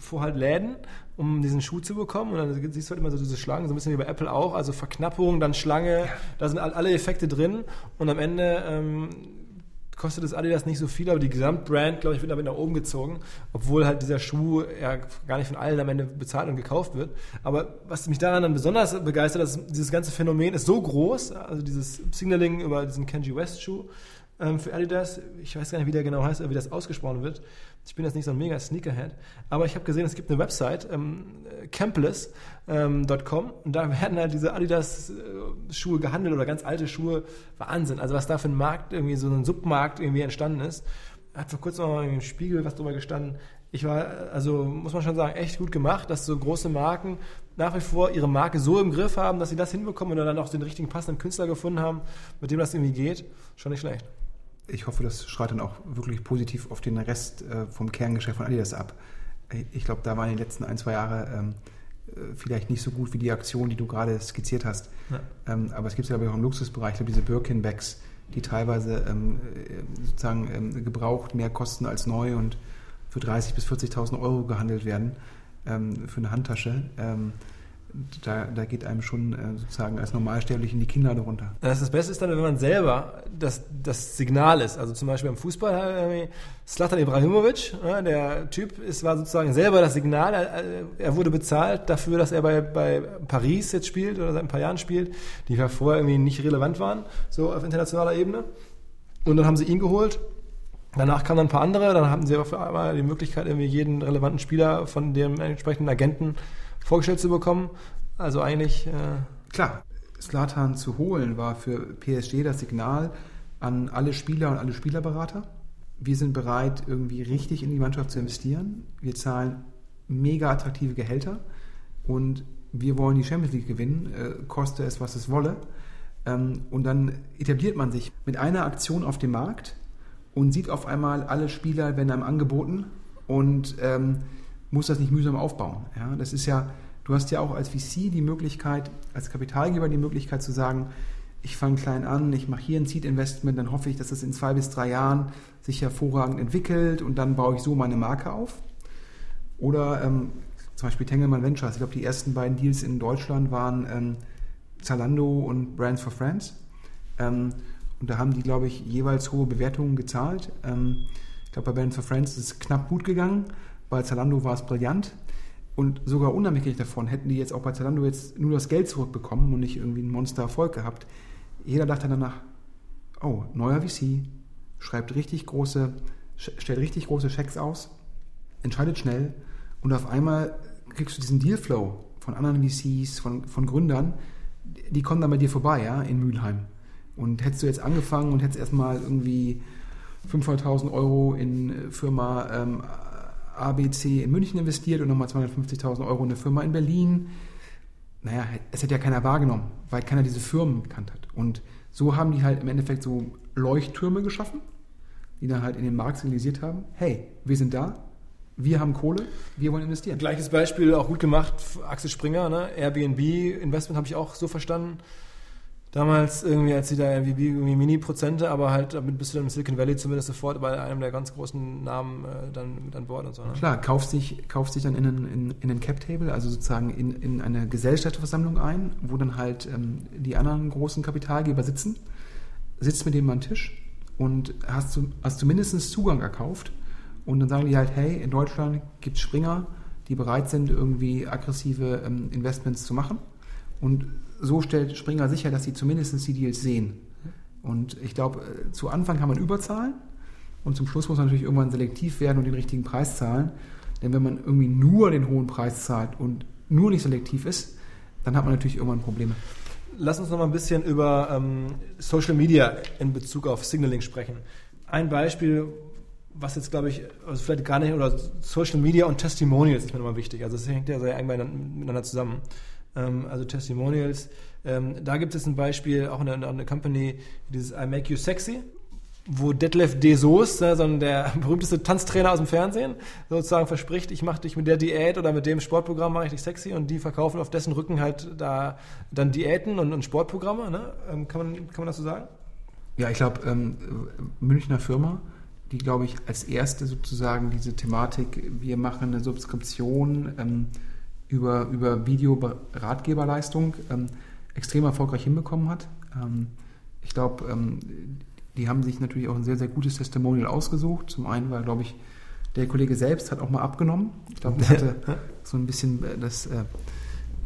vor halt Läden, um diesen Schuh zu bekommen. Und dann siehst du halt immer so diese Schlangen, so ein bisschen wie bei Apple auch, also Verknappung, dann Schlange, ja. da sind alle Effekte drin. Und am Ende ähm, kostet das Adidas nicht so viel, aber die Gesamtbrand, glaube ich, wird damit nach oben gezogen, obwohl halt dieser Schuh ja gar nicht von allen am Ende bezahlt und gekauft wird. Aber was mich daran dann besonders begeistert, ist, dieses ganze Phänomen ist so groß, also dieses Signaling über diesen Kenji West Schuh, für Adidas. Ich weiß gar nicht, wie der genau heißt oder wie das ausgesprochen wird. Ich bin jetzt nicht so ein mega Sneakerhead. Aber ich habe gesehen, es gibt eine Website, ähm, campless.com ähm, und da werden halt diese Adidas-Schuhe gehandelt oder ganz alte Schuhe. Wahnsinn. Also was da für ein Markt, irgendwie so ein Submarkt irgendwie entstanden ist. Hat vor kurzem noch im Spiegel was drüber gestanden. Ich war, also muss man schon sagen, echt gut gemacht, dass so große Marken nach wie vor ihre Marke so im Griff haben, dass sie das hinbekommen und dann auch den richtigen passenden Künstler gefunden haben, mit dem das irgendwie geht. Schon nicht schlecht ich hoffe, das strahlt dann auch wirklich positiv auf den Rest äh, vom Kerngeschäft von Adidas ab. Ich glaube, da waren die letzten ein, zwei Jahre ähm, äh, vielleicht nicht so gut wie die Aktion, die du gerade skizziert hast. Ja. Ähm, aber es gibt ja auch im Luxusbereich, ich glaube, diese Birkin-Bags, die teilweise ähm, äh, sozusagen gebraucht mehr kosten als neu und für 30.000 bis 40.000 Euro gehandelt werden für eine Handtasche. Da, da geht einem schon äh, sozusagen als Normalsterblichen die Kinder darunter. Das, das Beste ist dann, wenn man selber das, das Signal ist. Also zum Beispiel beim Fußball, Slatan Ibrahimovic, der Typ ist, war sozusagen selber das Signal. Er, wurde bezahlt dafür, dass er bei, bei Paris jetzt spielt oder seit ein paar Jahren spielt, die ja vorher irgendwie nicht relevant waren, so auf internationaler Ebene. Und dann haben sie ihn geholt. Danach kamen dann ein paar andere, dann hatten sie auf einmal die Möglichkeit, irgendwie jeden relevanten Spieler von dem entsprechenden Agenten vorgestellt zu bekommen. Also eigentlich. Äh Klar, Slatan zu holen war für PSG das Signal an alle Spieler und alle Spielerberater. Wir sind bereit, irgendwie richtig in die Mannschaft zu investieren. Wir zahlen mega attraktive Gehälter und wir wollen die Champions League gewinnen, äh, koste es, was es wolle. Ähm, und dann etabliert man sich mit einer Aktion auf dem Markt und sieht auf einmal alle Spieler werden einem angeboten und ähm, muss das nicht mühsam aufbauen. Ja, das ist ja, du hast ja auch als VC die Möglichkeit, als Kapitalgeber die Möglichkeit zu sagen, ich fange klein an, ich mache hier ein Seed-Investment, dann hoffe ich, dass das in zwei bis drei Jahren sich hervorragend entwickelt und dann baue ich so meine Marke auf. Oder ähm, zum Beispiel Tengelmann Ventures. Ich glaube, die ersten beiden Deals in Deutschland waren ähm, Zalando und Brands for Friends. Ähm, und da haben die, glaube ich, jeweils hohe Bewertungen gezahlt. Ähm, ich glaube, bei Brands for Friends ist es knapp gut gegangen. Bei Zalando war es brillant. Und sogar unabhängig davon hätten die jetzt auch bei Zalando jetzt nur das Geld zurückbekommen und nicht irgendwie einen Monster-Erfolg gehabt. Jeder dachte danach, oh, neuer VC, schreibt richtig große, stellt richtig große Schecks aus, entscheidet schnell und auf einmal kriegst du diesen Dealflow von anderen VCs, von, von Gründern, die kommen dann bei dir vorbei, ja, in Mülheim. Und hättest du jetzt angefangen und hättest erstmal irgendwie 500.000 Euro in Firma ähm, ABC in München investiert und nochmal 250.000 Euro in eine Firma in Berlin. Naja, es hätte ja keiner wahrgenommen, weil keiner diese Firmen gekannt hat. Und so haben die halt im Endeffekt so Leuchttürme geschaffen, die dann halt in den Markt signalisiert haben, hey, wir sind da, wir haben Kohle, wir wollen investieren. Gleiches Beispiel, auch gut gemacht, Axel Springer, ne? Airbnb-Investment habe ich auch so verstanden damals irgendwie, als sie da irgendwie, irgendwie Mini-Prozente, aber halt damit bist du dann im Silicon Valley zumindest sofort bei einem der ganz großen Namen äh, dann an Bord und so. Ne? Klar, kaufst dich, kaufst dich dann in einen, in, in Cap-Table, also sozusagen in, in eine Gesellschaftsversammlung ein, wo dann halt ähm, die anderen großen Kapitalgeber sitzen, sitzt mit denen am Tisch und hast, du, hast zumindest Zugang erkauft und dann sagen die halt, hey, in Deutschland gibt es Springer, die bereit sind, irgendwie aggressive ähm, Investments zu machen und so stellt Springer sicher, dass sie zumindest die Deals sehen. Und ich glaube, äh, zu Anfang kann man überzahlen und zum Schluss muss man natürlich irgendwann selektiv werden und den richtigen Preis zahlen. Denn wenn man irgendwie nur den hohen Preis zahlt und nur nicht selektiv ist, dann hat man natürlich irgendwann Probleme. Lass uns noch mal ein bisschen über ähm, Social Media in Bezug auf Signaling sprechen. Ein Beispiel, was jetzt glaube ich, also vielleicht gar nicht, oder Social Media und Testimonials ist mir nochmal wichtig. Also es hängt ja sehr eng miteinander zusammen. Ähm, also Testimonials. Ähm, da gibt es ein Beispiel, auch eine, eine Company, dieses I Make You Sexy wo Detlef De Soos, ne, so der berühmteste Tanztrainer aus dem Fernsehen, sozusagen verspricht, ich mache dich mit der Diät oder mit dem Sportprogramm mache ich dich sexy und die verkaufen auf dessen Rücken halt da dann Diäten und, und Sportprogramme. Ne? Ähm, kann, man, kann man das so sagen? Ja, ich glaube, ähm, Münchner Firma, die, glaube ich, als erste sozusagen diese Thematik, wir machen eine Subskription ähm, über, über Video-Ratgeberleistung ähm, extrem erfolgreich hinbekommen hat. Ähm, ich glaube, ähm, die haben sich natürlich auch ein sehr, sehr gutes Testimonial ausgesucht. Zum einen war, glaube ich, der Kollege selbst hat auch mal abgenommen. Ich glaube, der hatte so ein bisschen äh, das. Äh,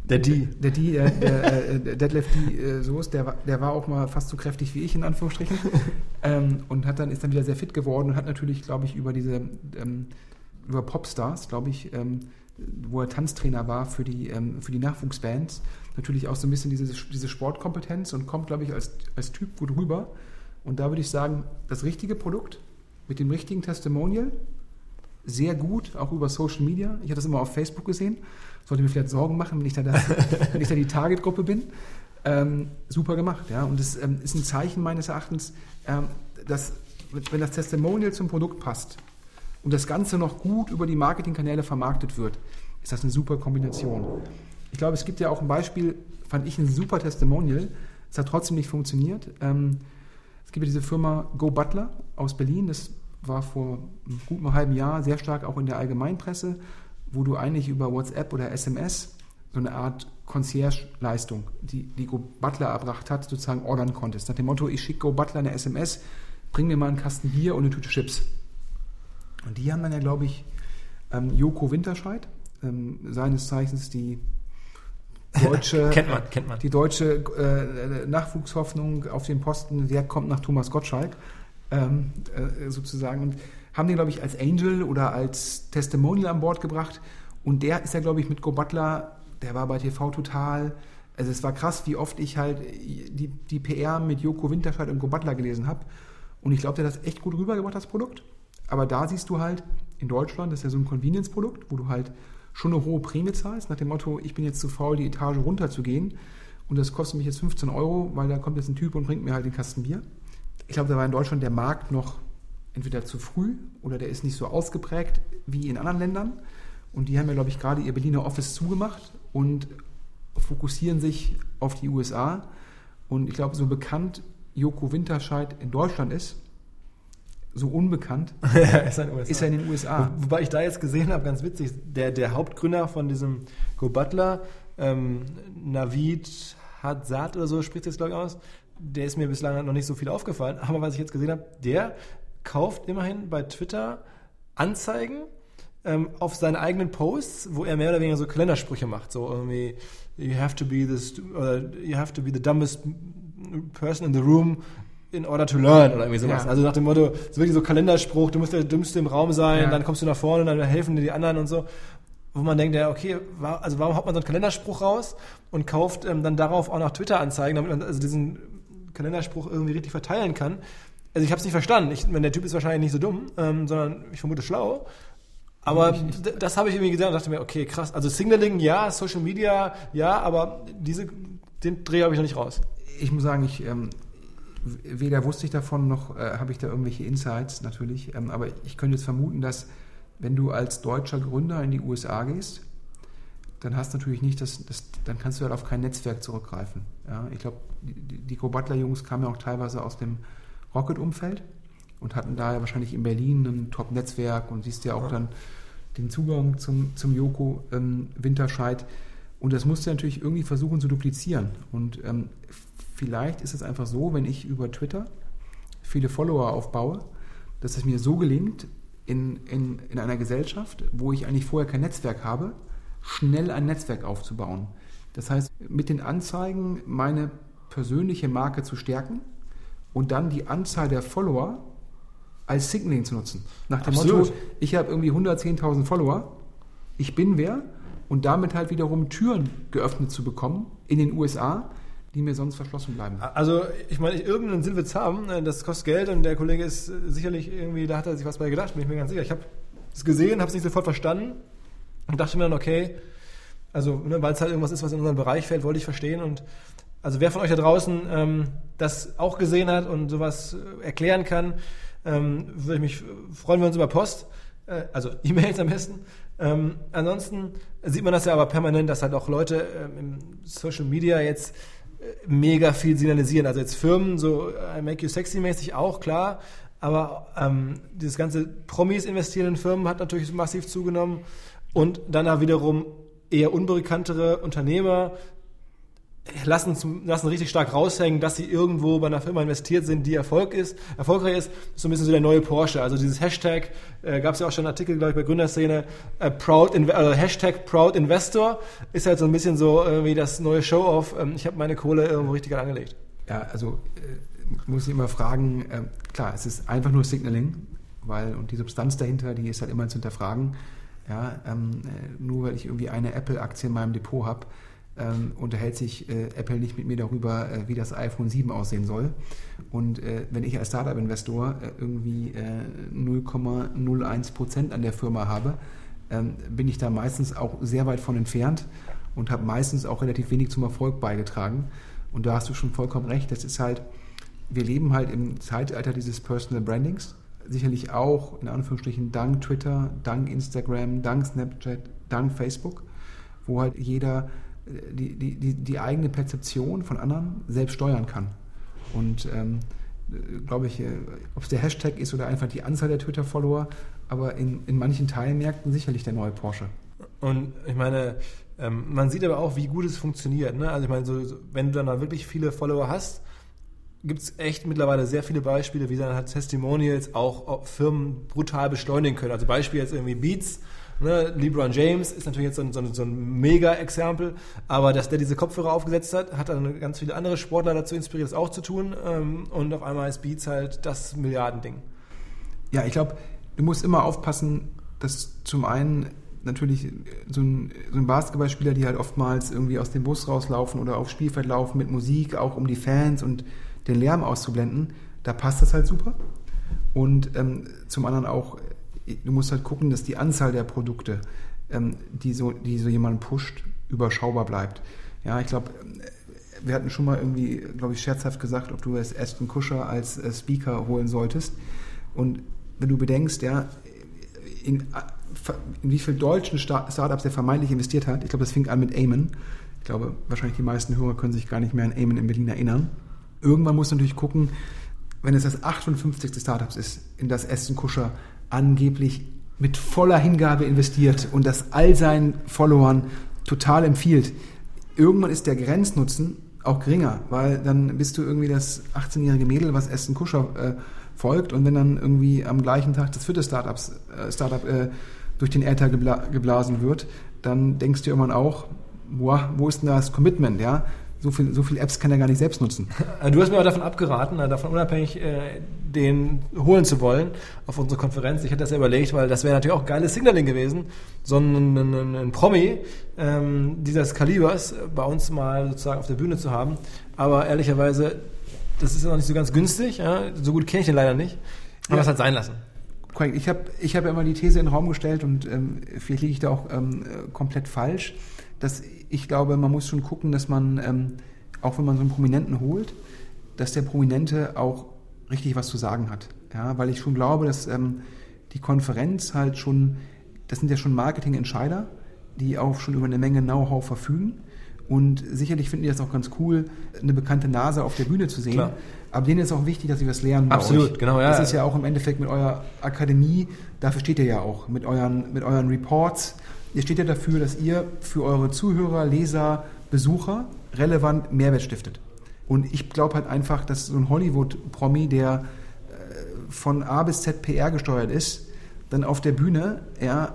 der Die. Der Die, äh, der, äh, Detlef Die äh, Soos, der, der war auch mal fast so kräftig wie ich, in Anführungsstrichen. ähm, und hat dann, ist dann wieder sehr fit geworden und hat natürlich, glaube ich, über diese, ähm, über Popstars, glaube ich, ähm, wo er Tanztrainer war für die, ähm, für die Nachwuchsbands, natürlich auch so ein bisschen diese, diese Sportkompetenz und kommt, glaube ich, als, als Typ gut rüber. Und da würde ich sagen, das richtige Produkt mit dem richtigen Testimonial, sehr gut, auch über Social Media. Ich habe das immer auf Facebook gesehen. Sollte mir vielleicht Sorgen machen, wenn ich da, das, wenn ich da die Target-Gruppe bin. Ähm, super gemacht, ja. Und das ähm, ist ein Zeichen meines Erachtens, ähm, dass, wenn das Testimonial zum Produkt passt und das Ganze noch gut über die Marketingkanäle vermarktet wird, ist das eine super Kombination. Ich glaube, es gibt ja auch ein Beispiel, fand ich ein super Testimonial. Es hat trotzdem nicht funktioniert. Ähm, es gibt ja diese Firma Go Butler aus Berlin, das war vor einem guten halben Jahr sehr stark auch in der Allgemeinpresse, wo du eigentlich über WhatsApp oder SMS so eine Art Concierge-Leistung, die, die Go Butler erbracht hat, sozusagen ordern konntest. Nach dem Motto, ich schicke Go Butler eine SMS, bring mir mal einen Kasten Bier und eine Tüte Chips. Und die haben dann ja, glaube ich, ähm, Joko Winterscheid, ähm, seines Zeichens die deutsche, kennt man, kennt man. Die deutsche äh, Nachwuchshoffnung auf den Posten, der kommt nach Thomas Gottschalk ähm, äh, sozusagen. Und haben den, glaube ich, als Angel oder als Testimonial an Bord gebracht. Und der ist ja, glaube ich, mit Go Butler, der war bei TV Total. Also es war krass, wie oft ich halt die, die PR mit Joko Winterscheid und Go Butler gelesen habe. Und ich glaube, der hat das echt gut rübergebracht, das Produkt. Aber da siehst du halt, in Deutschland, ist ja so ein Convenience-Produkt, wo du halt schon eine hohe Prämie zahlst, nach dem Motto, ich bin jetzt zu faul, die Etage runterzugehen und das kostet mich jetzt 15 Euro, weil da kommt jetzt ein Typ und bringt mir halt den Kasten Bier. Ich glaube, da war in Deutschland der Markt noch entweder zu früh oder der ist nicht so ausgeprägt wie in anderen Ländern. Und die haben ja, glaube ich, gerade ihr Berliner Office zugemacht und fokussieren sich auf die USA. Und ich glaube, so bekannt Joko Winterscheid in Deutschland ist, so unbekannt, ist, ist, er in den USA. Wo, wobei ich da jetzt gesehen habe, ganz witzig, der, der Hauptgründer von diesem Go Butler, ähm, Navid Hatzad oder so spricht es glaube ich aus, der ist mir bislang noch nicht so viel aufgefallen, aber was ich jetzt gesehen habe, der kauft immerhin bei Twitter Anzeigen ähm, auf seine eigenen Posts, wo er mehr oder weniger so Kalendersprüche macht, so irgendwie you have to be this, you have to be the dumbest person in the room in order to learn oder irgendwie sowas. Ja. Also nach dem Motto, so wirklich so Kalenderspruch, du musst der Dümmste im Raum sein, ja. dann kommst du nach vorne, dann helfen dir die anderen und so. Wo man denkt, ja, okay, war, also warum haut man so einen Kalenderspruch raus und kauft ähm, dann darauf auch noch Twitter-Anzeigen, damit man also diesen Kalenderspruch irgendwie richtig verteilen kann. Also ich habe es nicht verstanden. Ich, der Typ ist wahrscheinlich nicht so dumm, ähm, sondern ich vermute schlau. Aber das habe ich irgendwie gesehen und dachte mir, okay, krass. Also Signaling, ja, Social Media, ja, aber diese, den Dreh habe ich noch nicht raus. Ich muss sagen, ich ähm, weder wusste ich davon, noch äh, habe ich da irgendwelche Insights natürlich. Ähm, aber ich könnte jetzt vermuten, dass wenn du als deutscher Gründer in die USA gehst, dann hast du natürlich nicht das, das dann kannst du halt auf kein Netzwerk zurückgreifen. Ja, ich glaube, die, die Go Butler Jungs kamen ja auch teilweise aus dem Rocket-Umfeld und hatten daher wahrscheinlich in Berlin ein Top-Netzwerk und siehst ja auch ja. dann den Zugang zum, zum Joko ähm, Winterscheid. Und das musst du natürlich irgendwie versuchen zu duplizieren. Und ähm, vielleicht ist es einfach so, wenn ich über Twitter viele Follower aufbaue, dass es mir so gelingt, in, in, in einer Gesellschaft, wo ich eigentlich vorher kein Netzwerk habe, schnell ein Netzwerk aufzubauen. Das heißt, mit den Anzeigen meine persönliche Marke zu stärken und dann die Anzahl der Follower als Signaling zu nutzen. Nach dem Absolut. Motto, ich habe irgendwie 110.000 Follower, ich bin wer und damit halt wiederum Türen geöffnet zu bekommen in den USA, die mir sonst verschlossen bleiben. Also, ich meine, irgendeinen Sinn wird es haben. äh, Das kostet Geld und der Kollege ist äh, sicherlich irgendwie, da hat er sich was bei gedacht, bin ich mir ganz sicher. Ich habe es gesehen, habe es nicht sofort verstanden und dachte mir dann, okay, also, ne, weil es halt irgendwas ist, was in unseren Bereich fällt, wollte ich verstehen und also wer von euch da draußen ähm, das auch gesehen hat und sowas äh, erklären kann, ähm, würde ich mich freuen wir uns über Post, äh, also E-Mails am besten. Ähm, ansonsten sieht man das ja aber permanent, dass halt auch Leute ähm, im Social Media jetzt mega viel signalisieren. Also jetzt Firmen, so äh, Make You Sexy mäßig auch, klar. Aber ähm, dieses ganze Promis investieren in Firmen hat natürlich massiv zugenommen. Und dann da wiederum eher unbekanntere Unternehmer lassen, lassen richtig stark raushängen, dass sie irgendwo bei einer Firma investiert sind, die Erfolg ist, erfolgreich ist so ein bisschen so der neue Porsche. Also dieses Hashtag, äh, gab es ja auch schon einen Artikel, glaube ich, bei Gründerszene, äh, Proud, Inve- also Hashtag Proud Investor, ist halt so ein bisschen so äh, wie das neue Show-Off. Ähm, ich habe meine Kohle irgendwo richtig angelegt. Ja, also äh, muss ich immer fragen, äh, klar, es ist einfach nur Signaling, weil und die Substanz dahinter, die ist halt immer zu hinterfragen. Ja, ähm, äh, nur weil ich irgendwie eine Apple-Aktie in meinem Depot habe, ähm, unterhält sich äh, Apple nicht mit mir darüber, äh, wie das iPhone 7 aussehen soll. Und äh, wenn ich als Startup-Investor äh, irgendwie äh, 0,01 Prozent an der Firma habe, ähm, bin ich da meistens auch sehr weit von entfernt und habe meistens auch relativ wenig zum Erfolg beigetragen. Und da hast du schon vollkommen recht. Das ist halt, wir leben halt im Zeitalter dieses Personal Brandings. Sicherlich auch, in Anführungsstrichen, dank Twitter, dank Instagram, dank Snapchat, dank Facebook, wo halt jeder äh, die, die, die, eigene Perzeption von anderen selbst steuern kann. Und ähm, äh, glaube ich, äh, ob es der Hashtag ist oder einfach die Anzahl der Twitter-Follower, aber in, in manchen Teilmärkten sicherlich der neue Porsche. Und ich meine, ähm, man sieht aber auch, wie gut es funktioniert. Ne? Also ich meine, so, wenn du dann da wirklich viele Follower hast, gibt es echt mittlerweile sehr viele Beispiele, wie dann halt Testimonials auch Firmen brutal beschleunigen können. Also Beispiel jetzt irgendwie Beats, ne? LeBron James ist natürlich jetzt so ein, so ein, so ein Mega-Exempel, aber dass der diese Kopfhörer aufgesetzt hat, hat dann ganz viele andere Sportler dazu inspiriert, das auch zu tun. Ähm, und auf einmal ist Beats halt das Milliardending. Ja, ich glaube, du musst immer aufpassen, dass zum einen natürlich so ein, so ein Basketballspieler, die halt oftmals irgendwie aus dem Bus rauslaufen oder aufs Spielfeld laufen mit Musik, auch um die Fans und den Lärm auszublenden, da passt das halt super. Und ähm, zum anderen auch, du musst halt gucken, dass die Anzahl der Produkte, ähm, die, so, die so jemand pusht, überschaubar bleibt. Ja, ich glaube, wir hatten schon mal irgendwie, glaube ich, scherzhaft gesagt, ob du es Aston Kuscher als äh, Speaker holen solltest. Und wenn du bedenkst, ja, in, in wie viele deutschen Startups er vermeintlich investiert hat, ich glaube, das fing an mit Amen. Ich glaube, wahrscheinlich die meisten Hörer können sich gar nicht mehr an Amen in Berlin erinnern. Irgendwann musst du natürlich gucken, wenn es das 58. Startups ist, in das Aston Kuscher angeblich mit voller Hingabe investiert und das all seinen Followern total empfiehlt. Irgendwann ist der Grenznutzen auch geringer, weil dann bist du irgendwie das 18-jährige Mädel, was Aston Kuscher äh, folgt und wenn dann irgendwie am gleichen Tag das vierte Startups, äh, Startup äh, durch den Äther gebla geblasen wird, dann denkst du irgendwann auch, boah, wo ist denn das Commitment, ja? So viel, so viele Apps kann er gar nicht selbst nutzen. Du hast mir auch davon abgeraten, davon unabhängig äh, den holen zu wollen auf unsere Konferenz. Ich hätte das ja überlegt, weil das wäre natürlich auch geiles Signaling gewesen, so ein, ein, ein Promi ähm, dieses Kalibers bei uns mal sozusagen auf der Bühne zu haben. Aber ehrlicherweise, das ist ja noch nicht so ganz günstig. Ja? So gut kenne ich den leider nicht. Aber Ja. es hat sein lassen. Korrekt. Ich habe ich hab ja immer die These in den Raum gestellt und ähm, vielleicht liege ich da auch ähm, äh, komplett falsch, dass ich glaube, man muss schon gucken, dass man, ähm, auch wenn man so einen Prominenten holt, dass der Prominente auch richtig was zu sagen hat. Ja, weil ich schon glaube, dass ähm, die Konferenz halt schon, das sind ja schon Marketingentscheider, die auch schon über eine Menge Know-how verfügen. Und sicherlich finden die das auch ganz cool, eine bekannte Nase auf der Bühne zu sehen. Klar. Aber denen ist auch wichtig, dass sie was lernen. Absolut, genau, ja. Das ist ja auch im Endeffekt mit eurer Akademie, dafür steht ihr ja auch, mit euren, mit euren Reports. Ihr steht ja dafür, dass ihr für eure Zuhörer, Leser, Besucher relevant Mehrwert stiftet. Und ich glaube halt einfach, dass so ein Hollywood-Promi, der äh, von A bis Z PR gesteuert ist, dann auf der Bühne ja,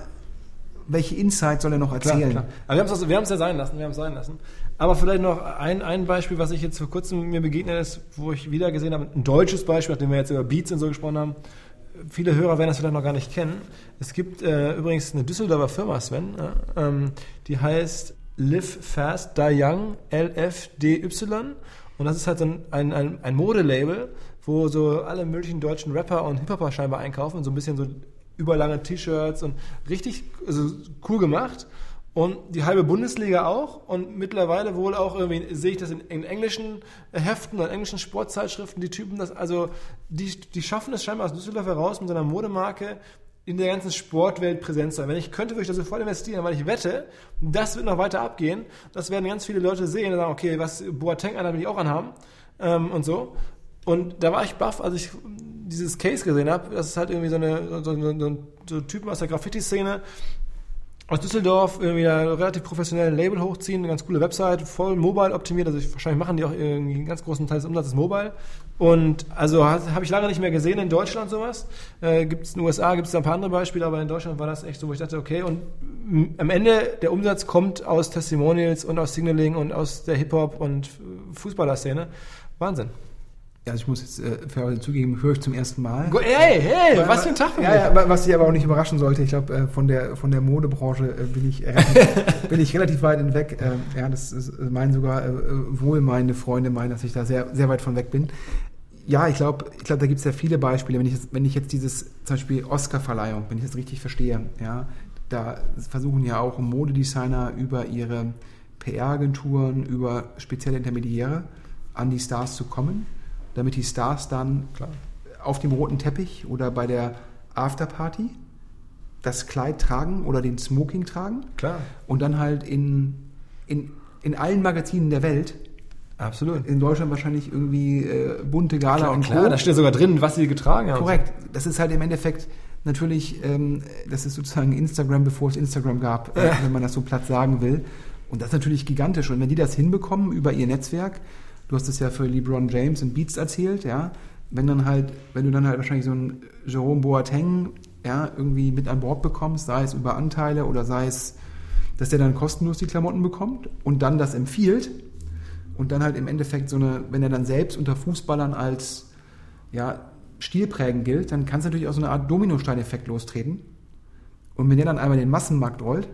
welche Insights soll er noch erzählen? Klar, klar. Aber wir haben es ja sein lassen, wir haben es sein lassen. Aber vielleicht noch ein, ein Beispiel, was ich jetzt vor kurzem mir begegnet ist, wo ich wieder gesehen habe, ein deutsches Beispiel, nachdem wir jetzt über Beats und so gesprochen haben. Viele Hörer werden das vielleicht noch gar nicht kennen. Es gibt äh, übrigens eine Düsseldorfer Firma, Sven, äh, ähm, die heißt Live Fast Die Young, LFDY. Und das ist halt so ein, ein, ein, Modelabel, wo so alle möglichen deutschen Rapper und Hip-Hopper scheinbar einkaufen, so ein bisschen so überlange T-Shirts und richtig also cool gemacht. Und die halbe Bundesliga auch. Und mittlerweile wohl auch irgendwie sehe ich das in, in englischen Heften und englischen Sportzeitschriften, die Typen das, also die, die schaffen es scheinbar aus Düsseldorf heraus mit so einer Modemarke in der ganzen Sportwelt präsent sein. Wenn ich könnte, würde ich da sofort investieren, weil ich wette, das wird noch weiter abgehen. Das werden ganz viele Leute sehen und sagen, okay, was Boateng einer will ich auch anhaben ähm, und so. Und da war ich baff, als ich dieses Case gesehen habe. Das ist halt irgendwie so, eine, so, so, so Typen aus der Graffiti-Szene, aus Düsseldorf irgendwie ein relativ professionellen Label hochziehen, eine ganz coole Website, voll mobile optimiert, also wahrscheinlich machen die auch irgendwie einen ganz großen Teil des Umsatzes mobile. Und also habe ich lange nicht mehr gesehen in Deutschland sowas. Äh, gibt es in den USA, gibt es ein paar andere Beispiele, aber in Deutschland war das echt so, wo ich dachte, okay, und am Ende der Umsatz kommt aus Testimonials und aus Signaling und aus der Hip-Hop und Fußballerszene. Wahnsinn. Also ich muss jetzt äh, fairerweise zugeben, höre ich zum ersten Mal. Hey, hey, was für ein Tag ja, ja, Was dich aber auch nicht überraschen sollte. Ich glaube, äh, von der von der Modebranche äh, bin ich relativ, bin ich relativ weit hinweg. Äh, ja, das ist, äh, meinen sogar äh, wohl meine Freunde meinen, dass ich da sehr sehr weit von weg bin. Ja, ich glaube, ich glaube, da gibt es ja viele Beispiele. Wenn ich jetzt, wenn ich jetzt dieses zum Beispiel Oscar-Verleihung, wenn ich das richtig verstehe, ja, da versuchen ja auch Modedesigner über ihre PR-Agenturen, über spezielle Intermediäre an die Stars zu kommen damit die Stars dann Klar. auf dem roten Teppich oder bei der Afterparty das Kleid tragen oder den Smoking tragen. Klar. Und dann halt in, in, in allen Magazinen der Welt. Absolut. In Deutschland wahrscheinlich irgendwie äh, bunte Gala klar, und klar, da steht sogar drin, was sie getragen haben. Korrekt. Das ist halt im Endeffekt natürlich, ähm, das ist sozusagen Instagram, bevor es Instagram gab, äh, wenn man das so platt sagen will. Und das ist natürlich gigantisch. Und wenn die das hinbekommen über ihr Netzwerk, du hast es ja für LeBron James und Beats erzählt, ja, wenn dann halt, wenn du dann halt wahrscheinlich so einen Jerome Boateng, ja, irgendwie mit an Bord bekommst, sei es über Anteile oder sei es, dass der dann kostenlos die Klamotten bekommt und dann das empfiehlt und dann halt im Endeffekt so eine, wenn er dann selbst unter Fußballern als, ja, stilprägend gilt, dann kann es natürlich auch so eine Art Dominosteineffekt lostreten. Und wenn der dann einmal den Massenmarkt rollt,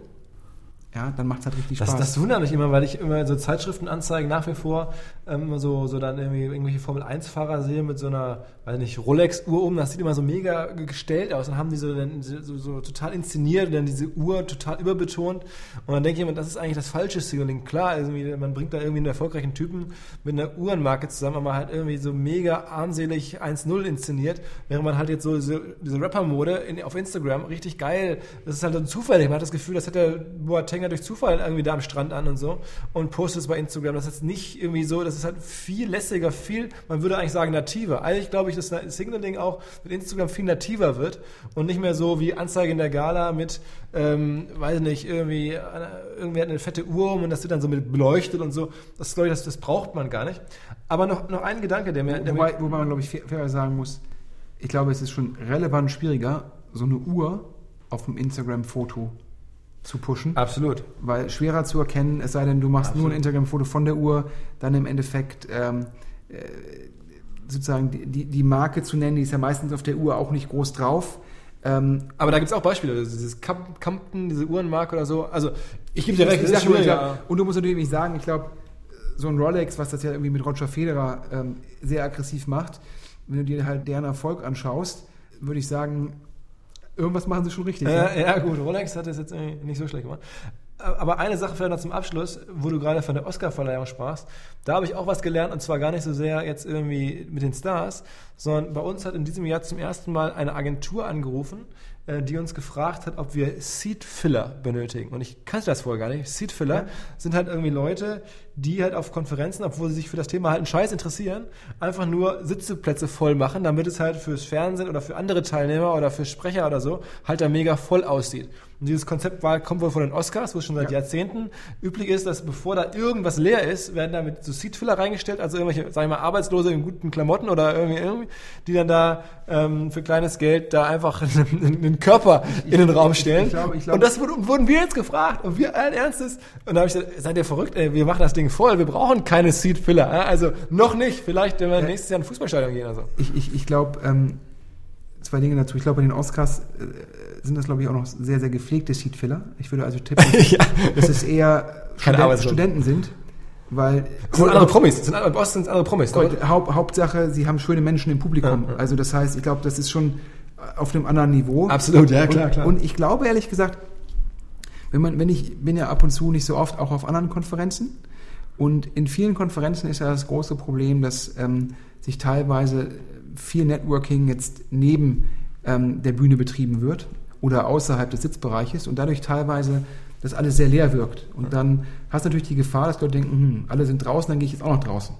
ja, dann macht es halt richtig das, Spaß. Das wundert mich immer, weil ich immer so Zeitschriftenanzeigen nach wie vor ähm, so, so dann irgendwie irgendwelche Formel-1-Fahrer sehe mit so einer, weiß nicht, Rolex-Uhr um, das sieht immer so mega gestellt aus. Dann haben die so, dann, so, so total inszeniert und dann diese Uhr total überbetont. Und dann denke ich immer, das ist eigentlich das falsche Signaling. Klar, irgendwie, man bringt da irgendwie einen erfolgreichen Typen mit einer Uhrenmarke zusammen, aber halt irgendwie so mega armselig 1-0 inszeniert, während man halt jetzt so diese, diese Rapper-Mode in, auf Instagram richtig geil, das ist halt so zufällig. Man hat das Gefühl, das hätte Boateng Anfänger durch Zufall irgendwie da am Strand an und so und postet es bei Instagram. Das ist nicht irgendwie so, das ist halt viel lässiger, viel, man würde eigentlich sagen nativer. Eigentlich glaube ich, dass das Signaling auch mit Instagram viel nativer wird und nicht mehr so wie Anzeige in der Gala mit, ähm, weiß nicht, irgendwie, irgendwie hat eine fette Uhr um und das wird dann so mit beleuchtet und so. Das glaube ich, das, das braucht man gar nicht. Aber noch, noch ein Gedanke, der mir... Der wobei, wobei man, glaube ich, fair, fair sagen muss, ich glaube, es ist schon relevant schwieriger, so eine Uhr auf dem Instagram-Foto zu pushen. Absolut. Weil schwerer zu erkennen, es sei denn, du machst Absolut. nur ein Instagram-Foto von der Uhr, dann im Endeffekt ähm, äh, sozusagen die, die Marke zu nennen, die ist ja meistens auf der Uhr auch nicht groß drauf. Ähm, aber da gibt es auch Beispiele, also dieses Campton, diese Uhrenmarke oder so. Also ich gebe dir recht, das ist schon, glaub, Und du musst natürlich nicht sagen, ich glaube, so ein Rolex, was das ja irgendwie mit Roger Federer ähm, sehr aggressiv macht, wenn du dir halt deren Erfolg anschaust, würde ich sagen, Irgendwas machen sie schon richtig. Äh, ja, gut, Rolex hat das jetzt nicht so schlecht gemacht. Aber eine Sache vielleicht noch zum Abschluss, wo du gerade von der Oscar-Verleihung sprachst. Da habe ich auch was gelernt und zwar gar nicht so sehr jetzt irgendwie mit den Stars, sondern bei uns hat in diesem Jahr zum ersten Mal eine Agentur angerufen, äh, die uns gefragt hat, ob wir Seed Filler benötigen. Und ich kannte das vorher gar nicht. Seed Filler ja. sind halt irgendwie Leute, die halt auf Konferenzen, obwohl sie sich für das Thema halt einen Scheiß interessieren, einfach nur Sitzeplätze voll machen, damit es halt fürs Fernsehen oder für andere Teilnehmer oder für Sprecher oder so halt da mega voll aussieht. Und dieses Konzept war, kommt wohl von den Oscars, wo es schon seit ja. Jahrzehnten üblich ist, dass bevor da irgendwas leer ist, werden da mit so Seatfiller reingestellt, also irgendwelche, sag ich mal, Arbeitslose in guten Klamotten oder irgendwie, irgendwie die dann da ähm, für kleines Geld da einfach einen, Körper in den Raum stellen. ich ich glaube- und das wurden, wurden wir jetzt gefragt. Und wir allen Ernstes. Und da habe ich gesagt, seid ihr verrückt? Ey, wir machen das Ding voll. Wir brauchen keine Seat-Filler. Also noch nicht. Vielleicht, wenn wir nächstes Jahr in ein Fußballstadion gehen oder so. Ich, ich, ich glaube, ähm, zwei Dinge dazu. Ich glaube, bei den Oscars äh, sind das, glaube ich, auch noch sehr, sehr gepflegte Seatfiller. Ich würde also tippen, ja. dass es eher Studenten. Studenten sind, weil Das sind andere Promis. Das sind, im Osten sind andere Promis. Gott, Haupt, Hauptsache, sie haben schöne Menschen im Publikum. Ja, ja. Also das heißt, ich glaube, das ist schon auf einem anderen Niveau. Absolut, ja, klar, und, klar. Und ich glaube ehrlich gesagt, wenn man, wenn ich bin ja ab und zu nicht so oft auch auf anderen Konferenzen und in vielen Konferenzen ist ja das große Problem, dass ähm, sich teilweise viel Networking jetzt neben ähm, der Bühne betrieben wird oder außerhalb des Sitzbereiches und dadurch teilweise das alles sehr leer wirkt. Und dann hast du natürlich die Gefahr, dass Leute denken, hm, alle sind draußen, dann gehe ich jetzt auch noch draußen.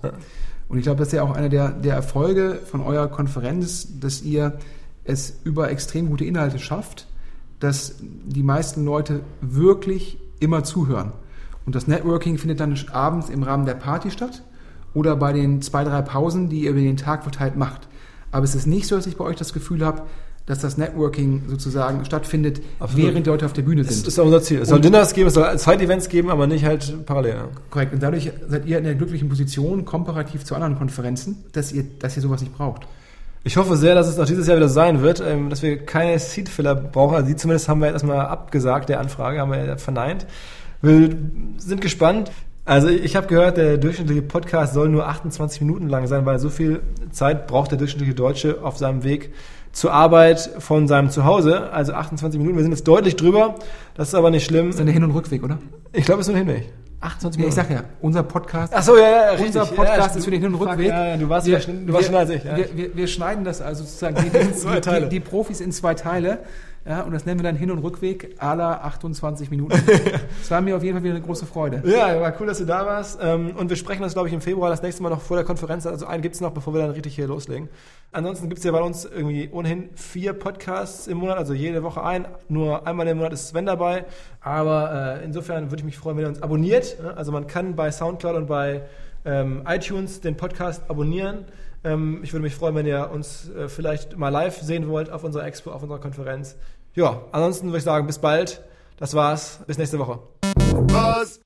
Und ich glaube, das ist ja auch einer der, der Erfolge von eurer Konferenz, dass ihr es über extrem gute Inhalte schafft, dass die meisten Leute wirklich immer zuhören. Und das Networking findet dann abends im Rahmen der Party statt oder bei den zwei, drei Pausen, die ihr über den Tag verteilt macht. Aber es ist nicht so, dass ich bei euch das Gefühl habe, dass das Networking sozusagen stattfindet, Absolut. während die Leute auf der Bühne Das sind. ist unser Ziel. Es soll Und- Dinners geben, es soll Side-Events geben, aber nicht halt parallel. ja. Korrekt. Und dadurch seid ihr in der glücklichen Position, komparativ zu anderen Konferenzen, dass ihr, dass ihr sowas nicht braucht. Ich hoffe sehr, dass es auch dieses Jahr wieder sein wird, ähm, dass wir keine Seat-Filler brauchen. Also die zumindest haben wir jetzt erstmal abgesagt, der Anfrage, haben wir ja verneint. Wir sind gespannt. Also ich habe gehört, der durchschnittliche Podcast soll nur 28 Minuten lang sein, weil so viel Zeit braucht der durchschnittliche Deutsche auf seinem Weg zur Arbeit von seinem Zuhause. Also 28 Minuten. Wir sind jetzt deutlich drüber. Das ist aber nicht schlimm. Das ist der Hin- und Rückweg, oder? Ich glaube, es ist nur ein Hinweg. 28 Ja, ich Minuten. sag ja, unser Podcast, Ach so, ja, ja, richtig. unser Podcast ja, ist für den Hin- und Rückweg. Ja, ja, du warst, ja, schn- du warst schneller als ich. Ja. Wir, wir, wir schneiden das also sozusagen die, Teile. die, die Profis in zwei Teile. Ja, und das nennen wir dann Hin- und Rückweg la 28 Minuten. Es war mir auf jeden Fall wieder eine große Freude. Ja, war cool, dass du da warst. Ähm, Und wir sprechen uns, glaube ich, im Februar das nächste Mal noch vor der Konferenz. Also einen gibt's noch, bevor wir dann richtig hier loslegen. Ansonsten gibt's ja bei uns irgendwie ohnehin vier Podcasts im Monat, also jede Woche ein. Nur einmal im Monat ist Sven dabei. Aber äh, insofern würde ich mich freuen, wenn ihr uns abonniert. Also man kann bei Soundcloud und bei ähm, iTunes den Podcast abonnieren. Ähm, ich würde mich freuen, wenn ihr uns äh, vielleicht mal live sehen wollt auf unserer Expo, auf unserer Konferenz. Ja, ansonsten würde ich sagen, bis bald. Das war's. Bis nächste Woche. Was?